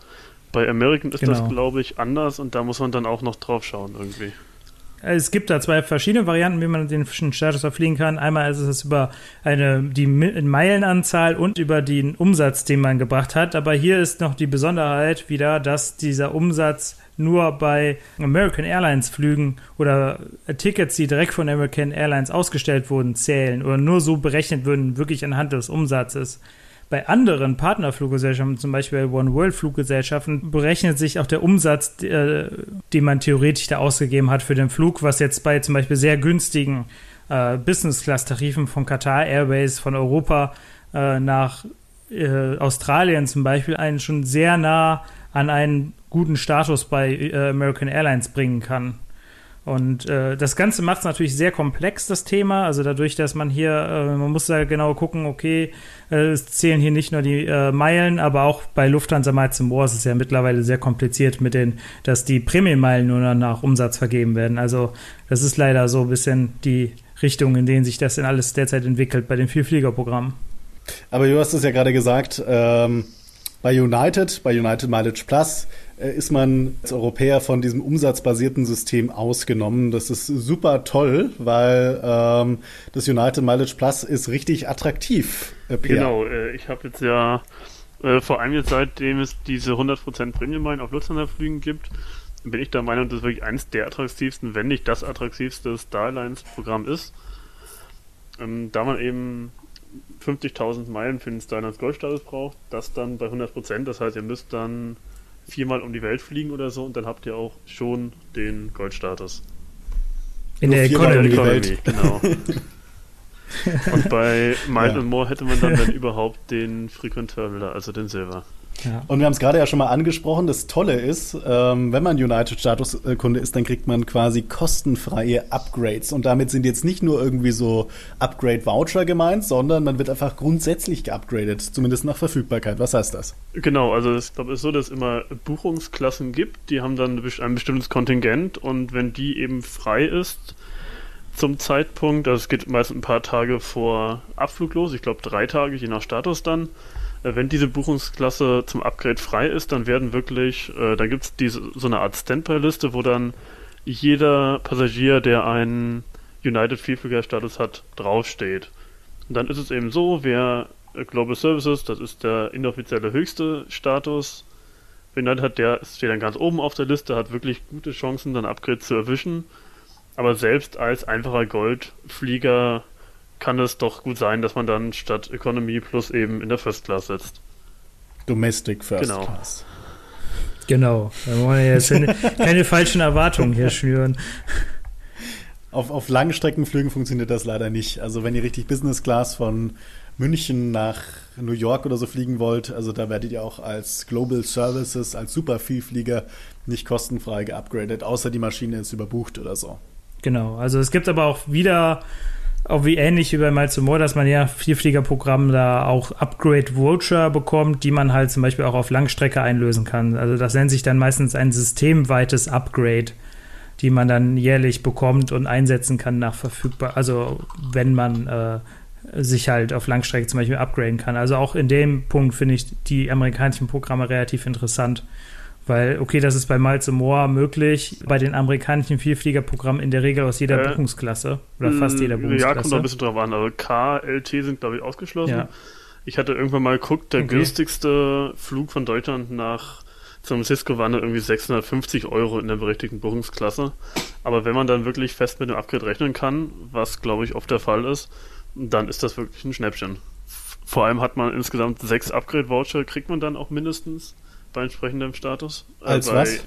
Bei American ist genau. das, glaube ich, anders und da muss man dann auch noch drauf schauen irgendwie. Es gibt da zwei verschiedene Varianten, wie man den Status verfliegen kann. Einmal ist es über eine, die Meilenanzahl und über den Umsatz, den man gebracht hat. Aber hier ist noch die Besonderheit wieder, dass dieser Umsatz nur bei American Airlines Flügen oder Tickets, die direkt von American Airlines ausgestellt wurden, zählen oder nur so berechnet würden, wirklich anhand des Umsatzes. Bei anderen Partnerfluggesellschaften, zum Beispiel One World Fluggesellschaften, berechnet sich auch der Umsatz, äh, den man theoretisch da ausgegeben hat für den Flug, was jetzt bei zum Beispiel sehr günstigen äh, Business-Class-Tarifen von Qatar Airways von Europa äh, nach äh, Australien zum Beispiel einen schon sehr nah an einen guten Status bei äh, American Airlines bringen kann. Und äh, das Ganze macht es natürlich sehr komplex, das Thema. Also dadurch, dass man hier, äh, man muss da genau gucken, okay, äh, es zählen hier nicht nur die äh, Meilen, aber auch bei Lufthansa Miles Moor ist es ja mittlerweile sehr kompliziert mit den, dass die Prämienmeilen nur nach Umsatz vergeben werden. Also das ist leider so ein bisschen die Richtung, in denen sich das denn alles derzeit entwickelt bei den Vielfliegerprogrammen. Aber du hast es ja gerade gesagt, ähm, bei United, bei United Mileage Plus, ist man als Europäer von diesem umsatzbasierten System ausgenommen. Das ist super toll, weil ähm, das United Mileage Plus ist richtig attraktiv. Äh, genau, äh, ich habe jetzt ja äh, vor allem jetzt seitdem es diese 100% Premium-Meilen auf Lufthansa-Flügen gibt, bin ich der Meinung, dass wirklich eines der attraktivsten, wenn nicht das attraktivste Starlines-Programm ist. Ähm, da man eben 50.000 Meilen für den Starlines Goldstatus braucht, das dann bei 100%, das heißt, ihr müsst dann viermal um die Welt fliegen oder so und dann habt ihr auch schon den Goldstatus. In der Economy, Economy genau. und bei Mild ja. More hätte man dann, dann überhaupt den Frequent Terminal, also den Silver. Ja. Und wir haben es gerade ja schon mal angesprochen. Das Tolle ist, ähm, wenn man United-Status-Kunde ist, dann kriegt man quasi kostenfreie Upgrades. Und damit sind jetzt nicht nur irgendwie so Upgrade-Voucher gemeint, sondern man wird einfach grundsätzlich geupgradet, zumindest nach Verfügbarkeit. Was heißt das? Genau, also ich glaube, es ist so, dass es immer Buchungsklassen gibt, die haben dann ein bestimmtes Kontingent und wenn die eben frei ist, zum Zeitpunkt, also es geht meist ein paar Tage vor Abflug los, ich glaube drei Tage, je nach Status dann, wenn diese Buchungsklasse zum Upgrade frei ist, dann werden wirklich, äh, da gibt es so eine Art Standby-Liste, wo dann jeder Passagier, der einen United Vielflieger-Status hat, draufsteht. Und dann ist es eben so, wer äh, Global Services, das ist der inoffizielle höchste Status, United hat, der steht dann ganz oben auf der Liste, hat wirklich gute Chancen, dann Upgrade zu erwischen. Aber selbst als einfacher Goldflieger kann es doch gut sein, dass man dann statt Economy Plus eben in der First Class sitzt. Domestic First genau. Class. Genau, da wollen wir jetzt keine falschen Erwartungen hier schnüren. Auf, auf Langstreckenflügen funktioniert das leider nicht. Also wenn ihr richtig Business Class von München nach New York oder so fliegen wollt, also da werdet ihr auch als Global Services, als Supervielflieger nicht kostenfrei geupgradet, außer die Maschine ist überbucht oder so. Genau, also es gibt aber auch wieder auch wie ähnlich wie bei Miles More, dass man ja Vierfliegerprogramm da auch Upgrade Voucher bekommt, die man halt zum Beispiel auch auf Langstrecke einlösen kann. Also das nennt sich dann meistens ein systemweites Upgrade, die man dann jährlich bekommt und einsetzen kann nach verfügbar, also wenn man äh, sich halt auf Langstrecke zum Beispiel upgraden kann. Also auch in dem Punkt finde ich die amerikanischen Programme relativ interessant. Weil, okay, das ist bei Miles Moore möglich, bei den amerikanischen Vielfliegerprogrammen in der Regel aus jeder äh, Buchungsklasse oder fast jeder Buchungsklasse. Ja, kommt noch ein bisschen drauf an. Also K, LT sind, glaube ich, ausgeschlossen. Ja. Ich hatte irgendwann mal geguckt, der okay. günstigste Flug von Deutschland nach San Francisco waren irgendwie 650 Euro in der berechtigten Buchungsklasse. Aber wenn man dann wirklich fest mit dem Upgrade rechnen kann, was glaube ich oft der Fall ist, dann ist das wirklich ein Schnäppchen. Vor allem hat man insgesamt sechs Upgrade-Voucher, kriegt man dann auch mindestens bei entsprechendem Status. Äh, als bei, was?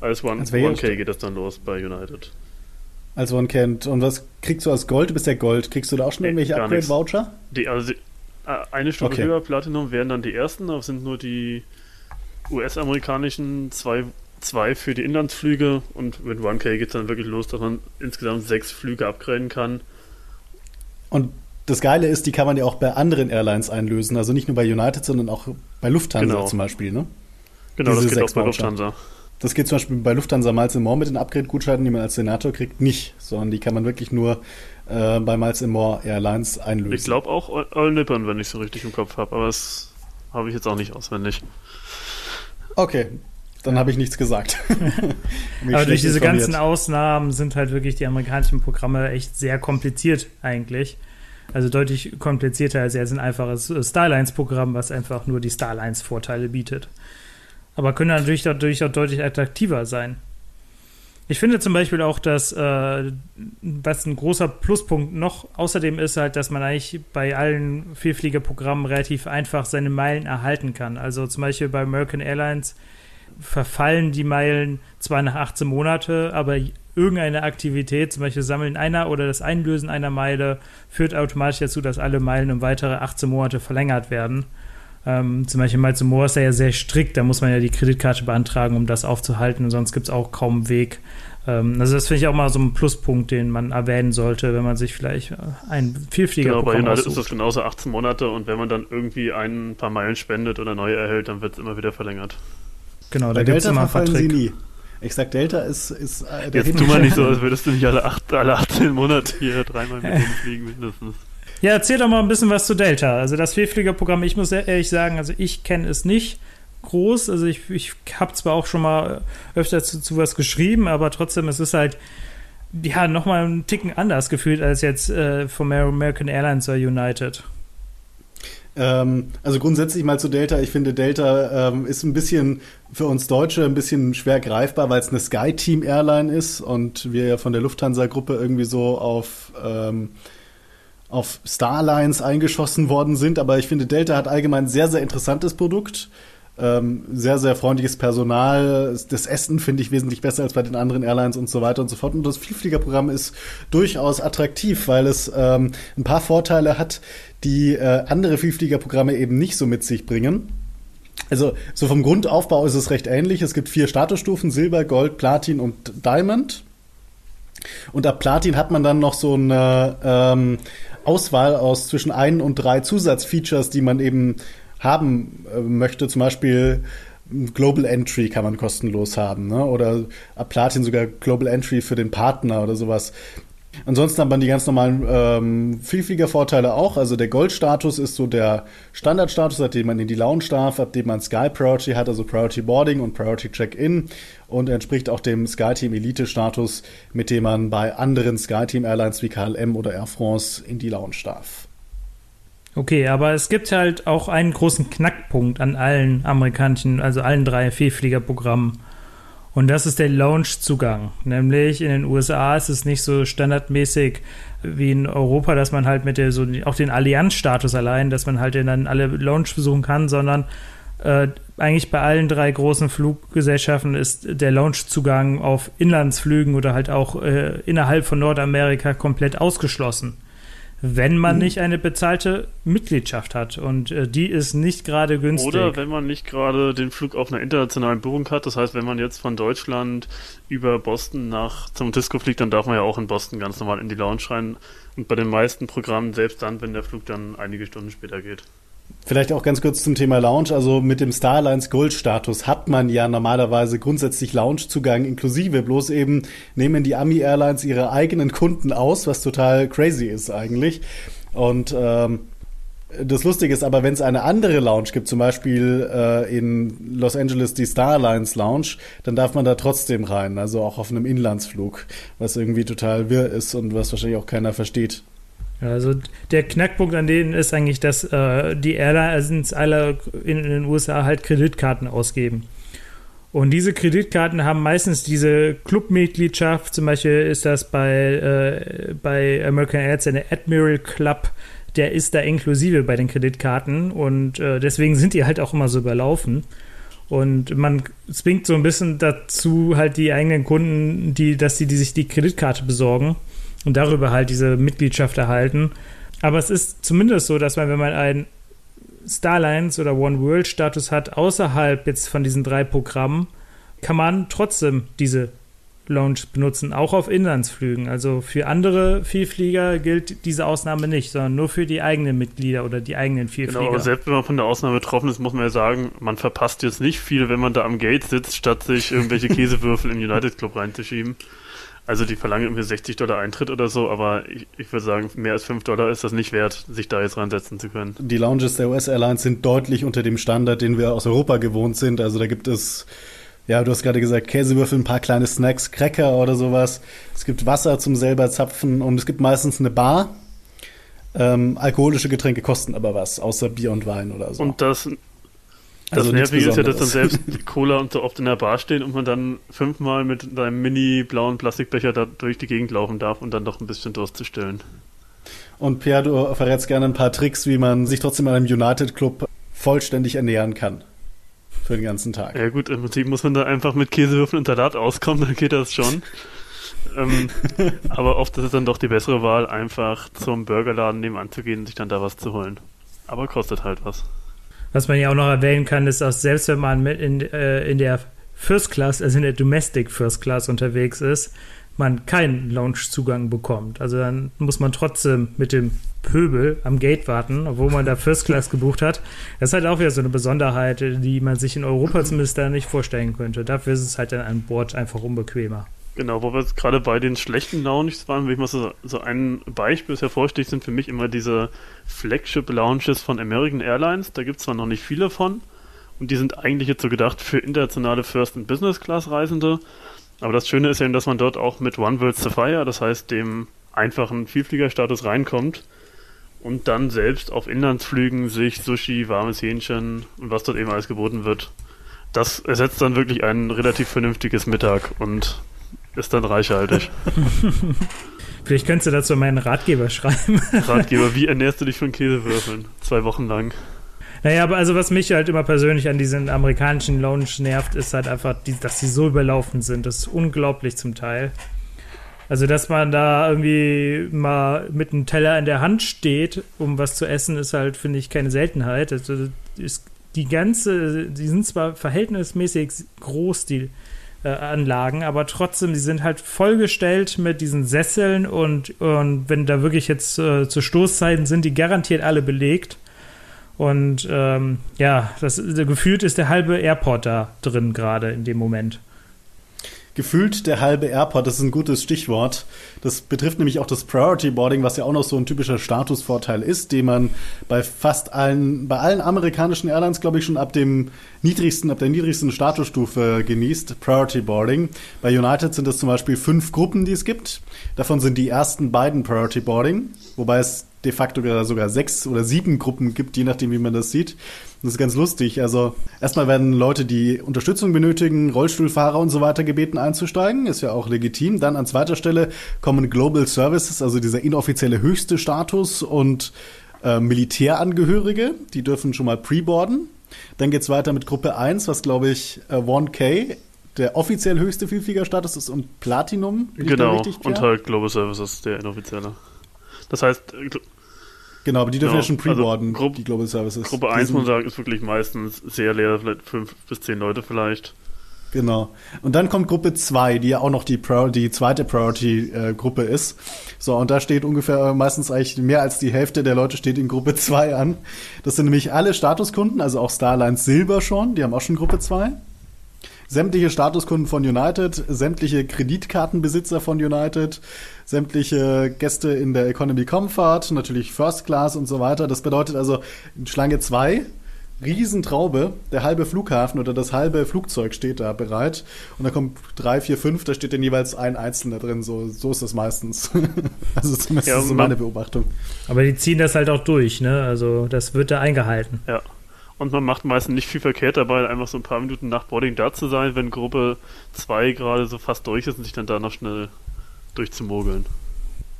Als One, als 1K geht das dann los bei United. Als One K. Und was kriegst du als Gold? Du bist ja Gold. Kriegst du da auch schon irgendwelche Upgrade-Voucher? Die, also die, äh, eine Stufe okay. höher Platinum wären dann die ersten, aber sind nur die US-amerikanischen zwei, zwei für die Inlandsflüge und mit 1K geht es dann wirklich los, dass man insgesamt sechs Flüge upgraden kann. Und das Geile ist, die kann man ja auch bei anderen Airlines einlösen, also nicht nur bei United, sondern auch bei Lufthansa genau. zum Beispiel, ne? Genau, Diese das geht auch bei Lufthansa. Das geht zum Beispiel bei Lufthansa Miles More mit den Upgrade-Gutscheinen, die man als Senator kriegt, nicht, sondern die kann man wirklich nur äh, bei Miles More Airlines einlösen. Ich glaube auch All Nippon, wenn ich so richtig im Kopf habe, aber das habe ich jetzt auch nicht auswendig. Okay, dann habe ich nichts gesagt. aber durch diese informiert. ganzen Ausnahmen sind halt wirklich die amerikanischen Programme echt sehr kompliziert eigentlich. Also deutlich komplizierter als jetzt ein einfaches Starlines-Programm, was einfach nur die Starlines-Vorteile bietet aber können natürlich dadurch auch deutlich attraktiver sein. Ich finde zum Beispiel auch, dass äh, was ein großer Pluspunkt noch außerdem ist halt, dass man eigentlich bei allen Vielfliegerprogrammen relativ einfach seine Meilen erhalten kann. Also zum Beispiel bei American Airlines verfallen die Meilen zwar nach 18 Monate, aber irgendeine Aktivität, zum Beispiel Sammeln einer oder das Einlösen einer Meile, führt automatisch dazu, dass alle Meilen um weitere 18 Monate verlängert werden. Ähm, zum Beispiel Miles Moore ist ja sehr strikt, da muss man ja die Kreditkarte beantragen, um das aufzuhalten, und sonst gibt es auch kaum einen Weg, Ähm, also das finde ich auch mal so ein Pluspunkt, den man erwähnen sollte, wenn man sich vielleicht äh, ein Vielflieger Genau, bei United ist das genauso 18 Monate und wenn man dann irgendwie ein paar Meilen spendet oder neue erhält, dann wird es immer wieder verlängert. Genau, da gibt es immer ein paar Trick. Sie nie. Ich sag, Delta ist, ist äh, der Jetzt tu mal nicht so, als würdest du nicht alle, acht, alle 18 Monate hier dreimal mit denen fliegen mindestens. Ja, erzähl doch mal ein bisschen was zu Delta. Also das Vielfliegerprogramm, ich muss ehrlich sagen, also ich kenne es nicht groß. Also ich, ich habe zwar auch schon mal öfter zu, zu, was geschrieben, aber trotzdem, es ist halt ja nochmal einen Ticken anders gefühlt als jetzt äh, von American Airlines oder United. Ähm, also grundsätzlich mal zu Delta. Ich finde, Delta ähm, ist ein bisschen für uns Deutsche ein bisschen schwer greifbar, weil es eine Sky-Team-Airline ist und wir ja von der Lufthansa-Gruppe irgendwie so auf ähm, auf Starlines eingeschossen worden sind. Aber ich finde, Delta hat allgemein ein sehr, sehr interessantes Produkt. Ähm, sehr, sehr freundliches Personal. Das Essen finde ich wesentlich besser als bei den anderen Airlines und so weiter und so fort. Und das Vielfliegerprogramm ist durchaus attraktiv, weil es ähm, ein paar Vorteile hat, die äh, andere Vielfliegerprogramme eben nicht so mit sich bringen. Also so vom Grundaufbau ist es recht ähnlich. Es gibt vier Statusstufen, Silber, Gold, Platin und Diamond. Und ab Platin hat man dann noch so eine ähm, Auswahl aus zwischen ein und drei Zusatzfeatures, die man eben haben äh, möchte, zum Beispiel Global Entry kann man kostenlos haben, ne? oder ab Platin sogar Global Entry für den Partner oder sowas. Ansonsten hat man die ganz normalen ähm, Vielflieger-Vorteile auch. Also der Gold-Status ist so der Standardstatus, ab dem man in die Lounge darf, ab dem man Sky Priority hat, also Priority Boarding und Priority Check-In und entspricht auch dem Sky Team Elite-Status, mit dem man bei anderen Sky Team Airlines wie KLM oder Air France in die Lounge darf. Okay, aber es gibt halt auch einen großen Knackpunkt an allen amerikanischen, also allen drei Vielfliegerprogrammen. Und das ist der Launch-Zugang. Nämlich in den USA ist es nicht so standardmäßig wie in Europa, dass man halt mit der, so auch den Allianz-Status allein, dass man halt dann alle Launch besuchen kann, sondern äh, eigentlich bei allen drei großen Fluggesellschaften ist der Launch-Zugang auf Inlandsflügen oder halt auch äh, innerhalb von Nordamerika komplett ausgeschlossen wenn man nicht eine bezahlte Mitgliedschaft hat. Und äh, die ist nicht gerade günstig. Oder wenn man nicht gerade den Flug auf einer internationalen Buchung hat. Das heißt, wenn man jetzt von Deutschland über Boston nach San Francisco fliegt, dann darf man ja auch in Boston ganz normal in die Lounge rein. Und bei den meisten Programmen, selbst dann, wenn der Flug dann einige Stunden später geht. Vielleicht auch ganz kurz zum Thema Lounge. Also mit dem Starlines Gold Status hat man ja normalerweise grundsätzlich Lounge-Zugang inklusive. Bloß eben nehmen die Ami Airlines ihre eigenen Kunden aus, was total crazy ist eigentlich. Und ähm, das Lustige ist aber, wenn es eine andere Lounge gibt, zum Beispiel äh, in Los Angeles die Starlines Lounge, dann darf man da trotzdem rein, also auch auf einem Inlandsflug, was irgendwie total wirr ist und was wahrscheinlich auch keiner versteht. Also der Knackpunkt an denen ist eigentlich, dass äh, die Airlines alle in, in, den USA halt Kreditkarten ausgeben. Und diese Kreditkarten haben meistens diese Clubmitgliedschaft. Zum Beispiel ist das bei, äh, bei American Airlines eine Admiral Club. Der ist da inklusive bei den Kreditkarten und äh, deswegen sind die halt auch immer so überlaufen. Und man zwingt so ein bisschen dazu, halt die eigenen Kunden, die, dass die, die sich die Kreditkarte besorgen und darüber halt diese Mitgliedschaft erhalten. Aber es ist zumindest so, dass man, wenn man einen Starlines oder One World Status hat, außerhalb jetzt von diesen drei Programmen, kann man trotzdem diese Lounge benutzen, auch auf Inlandsflügen. Also für andere Vielflieger gilt diese Ausnahme nicht, sondern nur für die eigenen Mitglieder oder die eigenen Vielflieger. Genau, aber selbst wenn man von der Ausnahme betroffen ist, muss man ja sagen, man verpasst jetzt nicht viel, wenn man da am Gate sitzt, statt sich irgendwelche Käsewürfel im United Club reinzuschieben. Also die verlangen irgendwie 60 Dollar Eintritt oder so, aber ich, ich würde sagen, mehr als 5 Dollar ist das nicht wert, sich da jetzt reinsetzen zu können. Die Lounges der US-Airlines sind deutlich unter dem Standard, den wir aus Europa gewohnt sind. Also da gibt es, ja, du hast gerade gesagt, Käsewürfel, ein paar kleine Snacks, Cracker oder sowas. Es gibt Wasser zum selber zapfen und es gibt meistens eine Bar. Ähm, alkoholische Getränke kosten aber was, außer Bier und Wein oder so. Und das das also Nervige ist ja, dass dann selbst Cola und so oft in der Bar stehen und man dann fünfmal mit seinem mini blauen Plastikbecher da durch die Gegend laufen darf und dann doch ein bisschen Durst zu stillen. Und Pierre, du verrätst gerne ein paar Tricks, wie man sich trotzdem in einem United Club vollständig ernähren kann. Für den ganzen Tag. Ja gut, im Prinzip muss man da einfach mit Käsewürfeln und Salat auskommen, dann geht das schon. ähm, aber oft ist es dann doch die bessere Wahl, einfach zum Burgerladen nebenan zu gehen und sich dann da was zu holen. Aber kostet halt was. Was man ja auch noch erwähnen kann, ist, dass selbst wenn man mit in, äh, in der First Class, also in der Domestic First Class unterwegs ist, man keinen Loungezugang bekommt. Also dann muss man trotzdem mit dem Pöbel am Gate warten, obwohl man da First Class gebucht hat. Das ist halt auch wieder so eine Besonderheit, die man sich in Europa zumindest da nicht vorstellen könnte. Dafür ist es halt dann an Bord einfach unbequemer. Genau, wo wir jetzt gerade bei den schlechten Lounges waren, will ich mal so, so ein Beispiel hervorstehen, sind für mich immer diese Flagship-Lounges von American Airlines. Da gibt es zwar noch nicht viele von und die sind eigentlich jetzt so gedacht für internationale First- und Business-Class-Reisende. Aber das Schöne ist eben, dass man dort auch mit One World Sapphire, das heißt dem einfachen Vielfliegerstatus reinkommt und dann selbst auf Inlandsflügen sich Sushi, warmes Hähnchen und was dort eben alles geboten wird. Das ersetzt dann wirklich ein relativ vernünftiges Mittag und ist dann reichhaltig. Vielleicht könntest du dazu meinen Ratgeber schreiben. Ratgeber, wie ernährst du dich von Käsewürfeln? Zwei Wochen lang. Naja, aber also was mich halt immer persönlich an diesen amerikanischen Lounge nervt, ist halt einfach, dass sie so überlaufen sind. Das ist unglaublich zum Teil. Also, dass man da irgendwie mal mit einem Teller in der Hand steht, um was zu essen, ist halt, finde ich, keine Seltenheit. Also, ist die ganze, die sind zwar verhältnismäßig groß, die äh, Anlagen, aber trotzdem, die sind halt vollgestellt mit diesen Sesseln und, und wenn da wirklich jetzt äh, zu Stoßzeiten sind, die garantiert alle belegt. Und ähm, ja, das gefühlt ist der halbe Airport da drin gerade in dem Moment. Gefühlt der halbe Airport, das ist ein gutes Stichwort. Das betrifft nämlich auch das Priority Boarding, was ja auch noch so ein typischer Statusvorteil ist, den man bei fast allen, bei allen amerikanischen Airlines, glaube ich, schon ab dem niedrigsten, ab der niedrigsten Statusstufe genießt. Priority Boarding. Bei United sind es zum Beispiel fünf Gruppen, die es gibt. Davon sind die ersten beiden Priority Boarding, wobei es de facto sogar sechs oder sieben Gruppen gibt, je nachdem, wie man das sieht. Das ist ganz lustig. Also erstmal werden Leute, die Unterstützung benötigen, Rollstuhlfahrer und so weiter gebeten einzusteigen. Ist ja auch legitim. Dann an zweiter Stelle kommen Global Services, also dieser inoffizielle höchste Status und äh, Militärangehörige. Die dürfen schon mal pre-boarden. Dann geht's weiter mit Gruppe 1, was glaube ich äh, 1K der offiziell höchste Vielfliegerstatus ist und Platinum. Genau, und halt Global Services, der inoffizielle. Das heißt, Genau, aber die dürfen ja, ja schon pre-boarden, also die Global Services. Gruppe 1, muss man sagen, ist wirklich meistens sehr leer, vielleicht fünf bis zehn Leute vielleicht. Genau. Und dann kommt Gruppe 2, die ja auch noch die, Pro die zweite Priority-Gruppe äh, ist. So, und da steht ungefähr meistens eigentlich mehr als die Hälfte der Leute steht in Gruppe 2 an. Das sind nämlich alle Statuskunden, also auch Starlines Silber schon, die haben auch schon Gruppe 2 sämtliche Statuskunden von United, sämtliche Kreditkartenbesitzer von United, sämtliche Gäste in der Economy Comfort, natürlich First Class und so weiter. Das bedeutet also Schlange 2, Riesentraube, der halbe Flughafen oder das halbe Flugzeug steht da bereit. Und da kommt 3, 4, 5, da steht dann jeweils ein Einzelner drin. So, so ist das meistens. also zumindest ja, so meine Beobachtung. Aber die ziehen das halt auch durch, ne? Also das wird da eingehalten. Ja. Und man macht meistens nicht viel verkehrt dabei, einfach so ein paar Minuten nach Boarding da zu sein, wenn Gruppe 2 gerade so fast durch ist und sich dann da noch schnell durchzumogeln.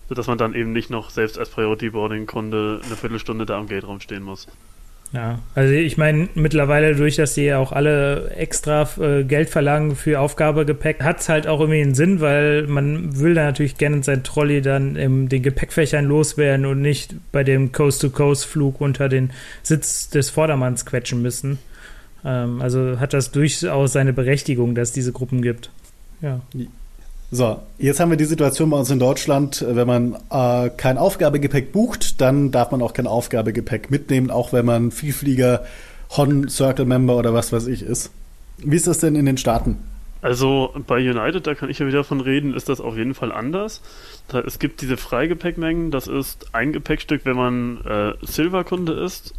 Sodass man dann eben nicht noch selbst als Priority Boarding Kunde eine Viertelstunde da am Gate rumstehen muss. Ja, also ich meine, mittlerweile durch, dass sie ja auch alle extra äh, Geld verlangen für Aufgabegepäck, hat es halt auch irgendwie einen Sinn, weil man will da natürlich gerne sein Trolley dann in den Gepäckfächern loswerden und nicht bei dem Coast-to-Coast-Flug unter den Sitz des Vordermanns quetschen müssen. Ähm, also hat das durchaus seine Berechtigung, dass es diese Gruppen gibt. Ja. So, jetzt haben wir die Situation bei uns in Deutschland, wenn man äh, kein Aufgabegepäck bucht, dann darf man auch kein Aufgabegepäck mitnehmen, auch wenn man Vielflieger, Hon Circle Member oder was weiß ich ist. Wie ist das denn in den Staaten? Also bei United, da kann ich ja wieder von reden, ist das auf jeden Fall anders. Da, es gibt diese Freigepäckmengen, das ist ein Gepäckstück, wenn man äh, Silver-Kunde ist.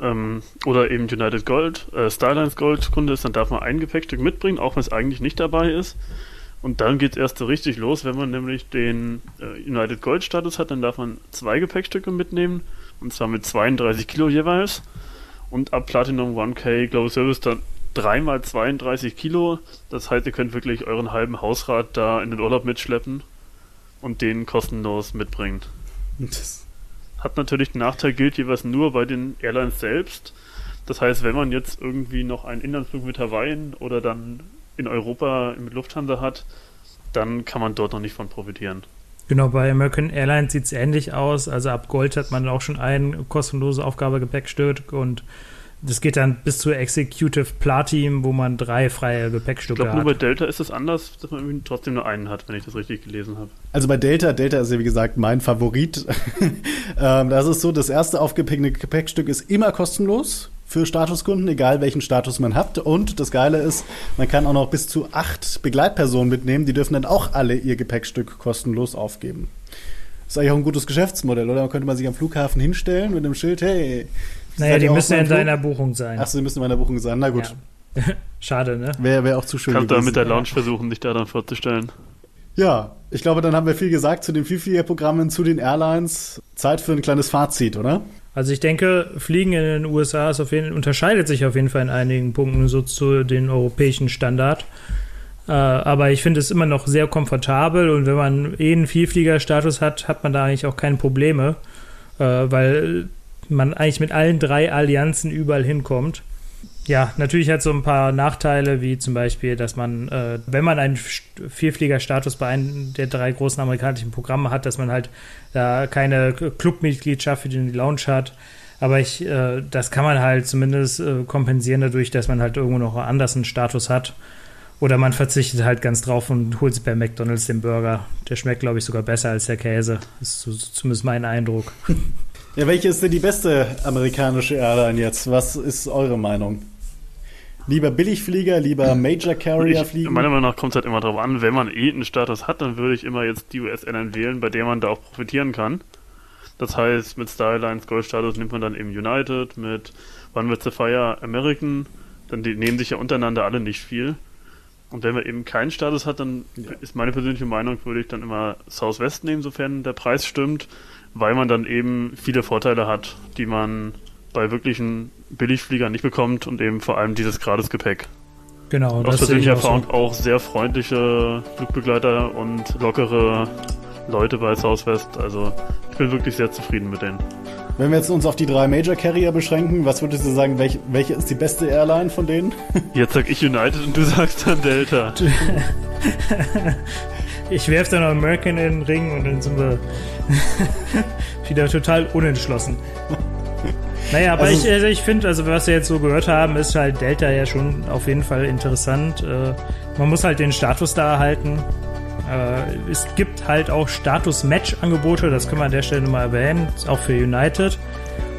Äh, ähm, oder eben United Gold, äh, Starlines Gold Kunde ist, dann darf man ein Gepäckstück mitbringen, auch wenn es eigentlich nicht dabei ist. Und dann geht es erst so richtig los, wenn man nämlich den äh, United Gold Status hat, dann darf man zwei Gepäckstücke mitnehmen, und zwar mit 32 Kilo jeweils. Und ab Platinum 1K Global Service dann dreimal 32 Kilo. Das heißt, ihr könnt wirklich euren halben Hausrat da in den Urlaub mitschleppen und den kostenlos mitbringen. Das hat natürlich den Nachteil, gilt jeweils nur bei den Airlines selbst. Das heißt, wenn man jetzt irgendwie noch einen Inlandsflug mit Hawaii oder dann in Europa mit Lufthansa hat, dann kann man dort noch nicht von profitieren. Genau, bei American Airlines sieht es ähnlich aus. Also ab Gold hat man auch schon ein kostenloses Aufgabegepäckstück und das geht dann bis zu Executive Platinum, wo man drei freie Gepäckstücke Ich glaube, nur hat. bei Delta ist es anders, dass man trotzdem nur einen hat, wenn ich das richtig gelesen habe. Also bei Delta, Delta ist ja wie gesagt mein Favorit. ähm, das ist so, das erste aufgepickte Gepäckstück ist immer kostenlos für Statuskunden, egal welchen Status man hat. Und das Geile ist, man kann auch noch bis zu acht Begleitpersonen mitnehmen, die dürfen dann auch alle ihr Gepäckstück kostenlos aufgeben. Das ist eigentlich auch ein gutes Geschäftsmodell, oder? Man könnte man sich am Flughafen hinstellen mit einem Schild, hey. Naja, die müssen ja in deiner Buchung sein. Achso, die müssen in meiner Buchung sein. Na gut, Ja. Schade, ne? wäre wär auch zu schön Kannst du gewesen. mit der Lounge versuchen, dich da dann vorzustellen. Ja, ich glaube, dann haben wir viel gesagt zu den Vielfliegerprogrammen, zu den Airlines. Zeit für ein kleines Fazit, oder? Also ich denke, Fliegen in den USA ist auf jeden, unterscheidet sich auf jeden Fall in einigen Punkten so zu den europäischen Standard. Äh, aber ich finde es immer noch sehr komfortabel und wenn man eh einen Vielfliegerstatus hat, hat man da eigentlich auch keine Probleme, äh, weil man eigentlich mit allen drei Allianzen überall hinkommt. Ja, natürlich hat so ein paar Nachteile, wie zum Beispiel, dass man, äh, wenn man einen St- Vielfliegerstatus bei einem der drei großen amerikanischen Programme hat, dass man halt da keine Clubmitgliedschaft für die Lounge hat. Aber ich, äh, das kann man halt zumindest äh, kompensieren dadurch, dass man halt irgendwo noch anders einen Status hat. Oder man verzichtet halt ganz drauf und holt sich bei McDonalds den Burger. Der schmeckt, glaube ich, sogar besser als der Käse. Das ist zumindest mein Eindruck. Ja, welche ist denn die beste amerikanische Airline jetzt? Was ist eure Meinung? Lieber Billigflieger, lieber Major Carrier Ich, fliegen? meiner Meinung nach kommt es halt immer darauf an, wenn man eh einen Status hat, dann würde ich immer jetzt die US-Airline wählen, bei der man da auch profitieren kann. Das heißt, mit Starlines Gold-Status nimmt man dann eben United, mit One with the Fire American, dann die nehmen sich ja untereinander alle nicht viel. Und wenn man eben keinen Status hat, dann Ja. ist meine persönliche Meinung, würde ich dann immer Southwest nehmen, sofern der Preis stimmt, weil man dann eben viele Vorteile hat, die man bei wirklichen Billigfliegern nicht bekommt und eben vor allem dieses Gratis-Gepäck. Genau, Aus persönlicher auch so. Erfahrung auch sehr freundliche Flugbegleiter und lockere Leute bei Southwest. Also ich bin wirklich sehr zufrieden mit denen. Wenn wir jetzt uns auf die drei Major Carrier beschränken, was würdest du sagen, welche, welche ist die beste Airline von denen? Jetzt sag ich United und du sagst dann Delta. Ich werfe dann noch American in den Ring und dann sind wir wieder total unentschlossen. Naja, aber Also- ich, also ich finde, also was wir jetzt so gehört haben, ist halt Delta ja schon auf jeden Fall interessant. Äh, man muss halt den Status da erhalten. Äh, es gibt halt auch Status-Match-Angebote, das können wir an der Stelle nochmal erwähnen, auch für United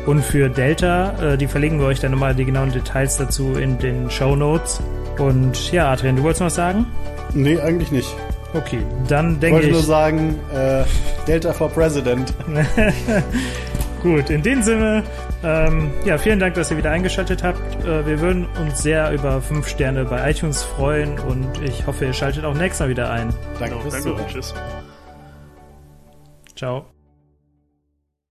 und für Delta. Äh, die verlinken wir euch dann nochmal die genauen Details dazu in den Show Notes. Und ja, Adrian, du wolltest noch was sagen? Nee, eigentlich nicht. Okay, dann Ich denke wollte ich. nur sagen, äh, Delta for President. Gut, in dem Sinne, ähm, ja, vielen Dank, dass ihr wieder eingeschaltet habt. Äh, wir würden uns sehr über 5 Sterne bei iTunes freuen und ich hoffe, ihr schaltet auch nächstes Mal wieder ein. Danke Genau, danke und tschüss. Ciao.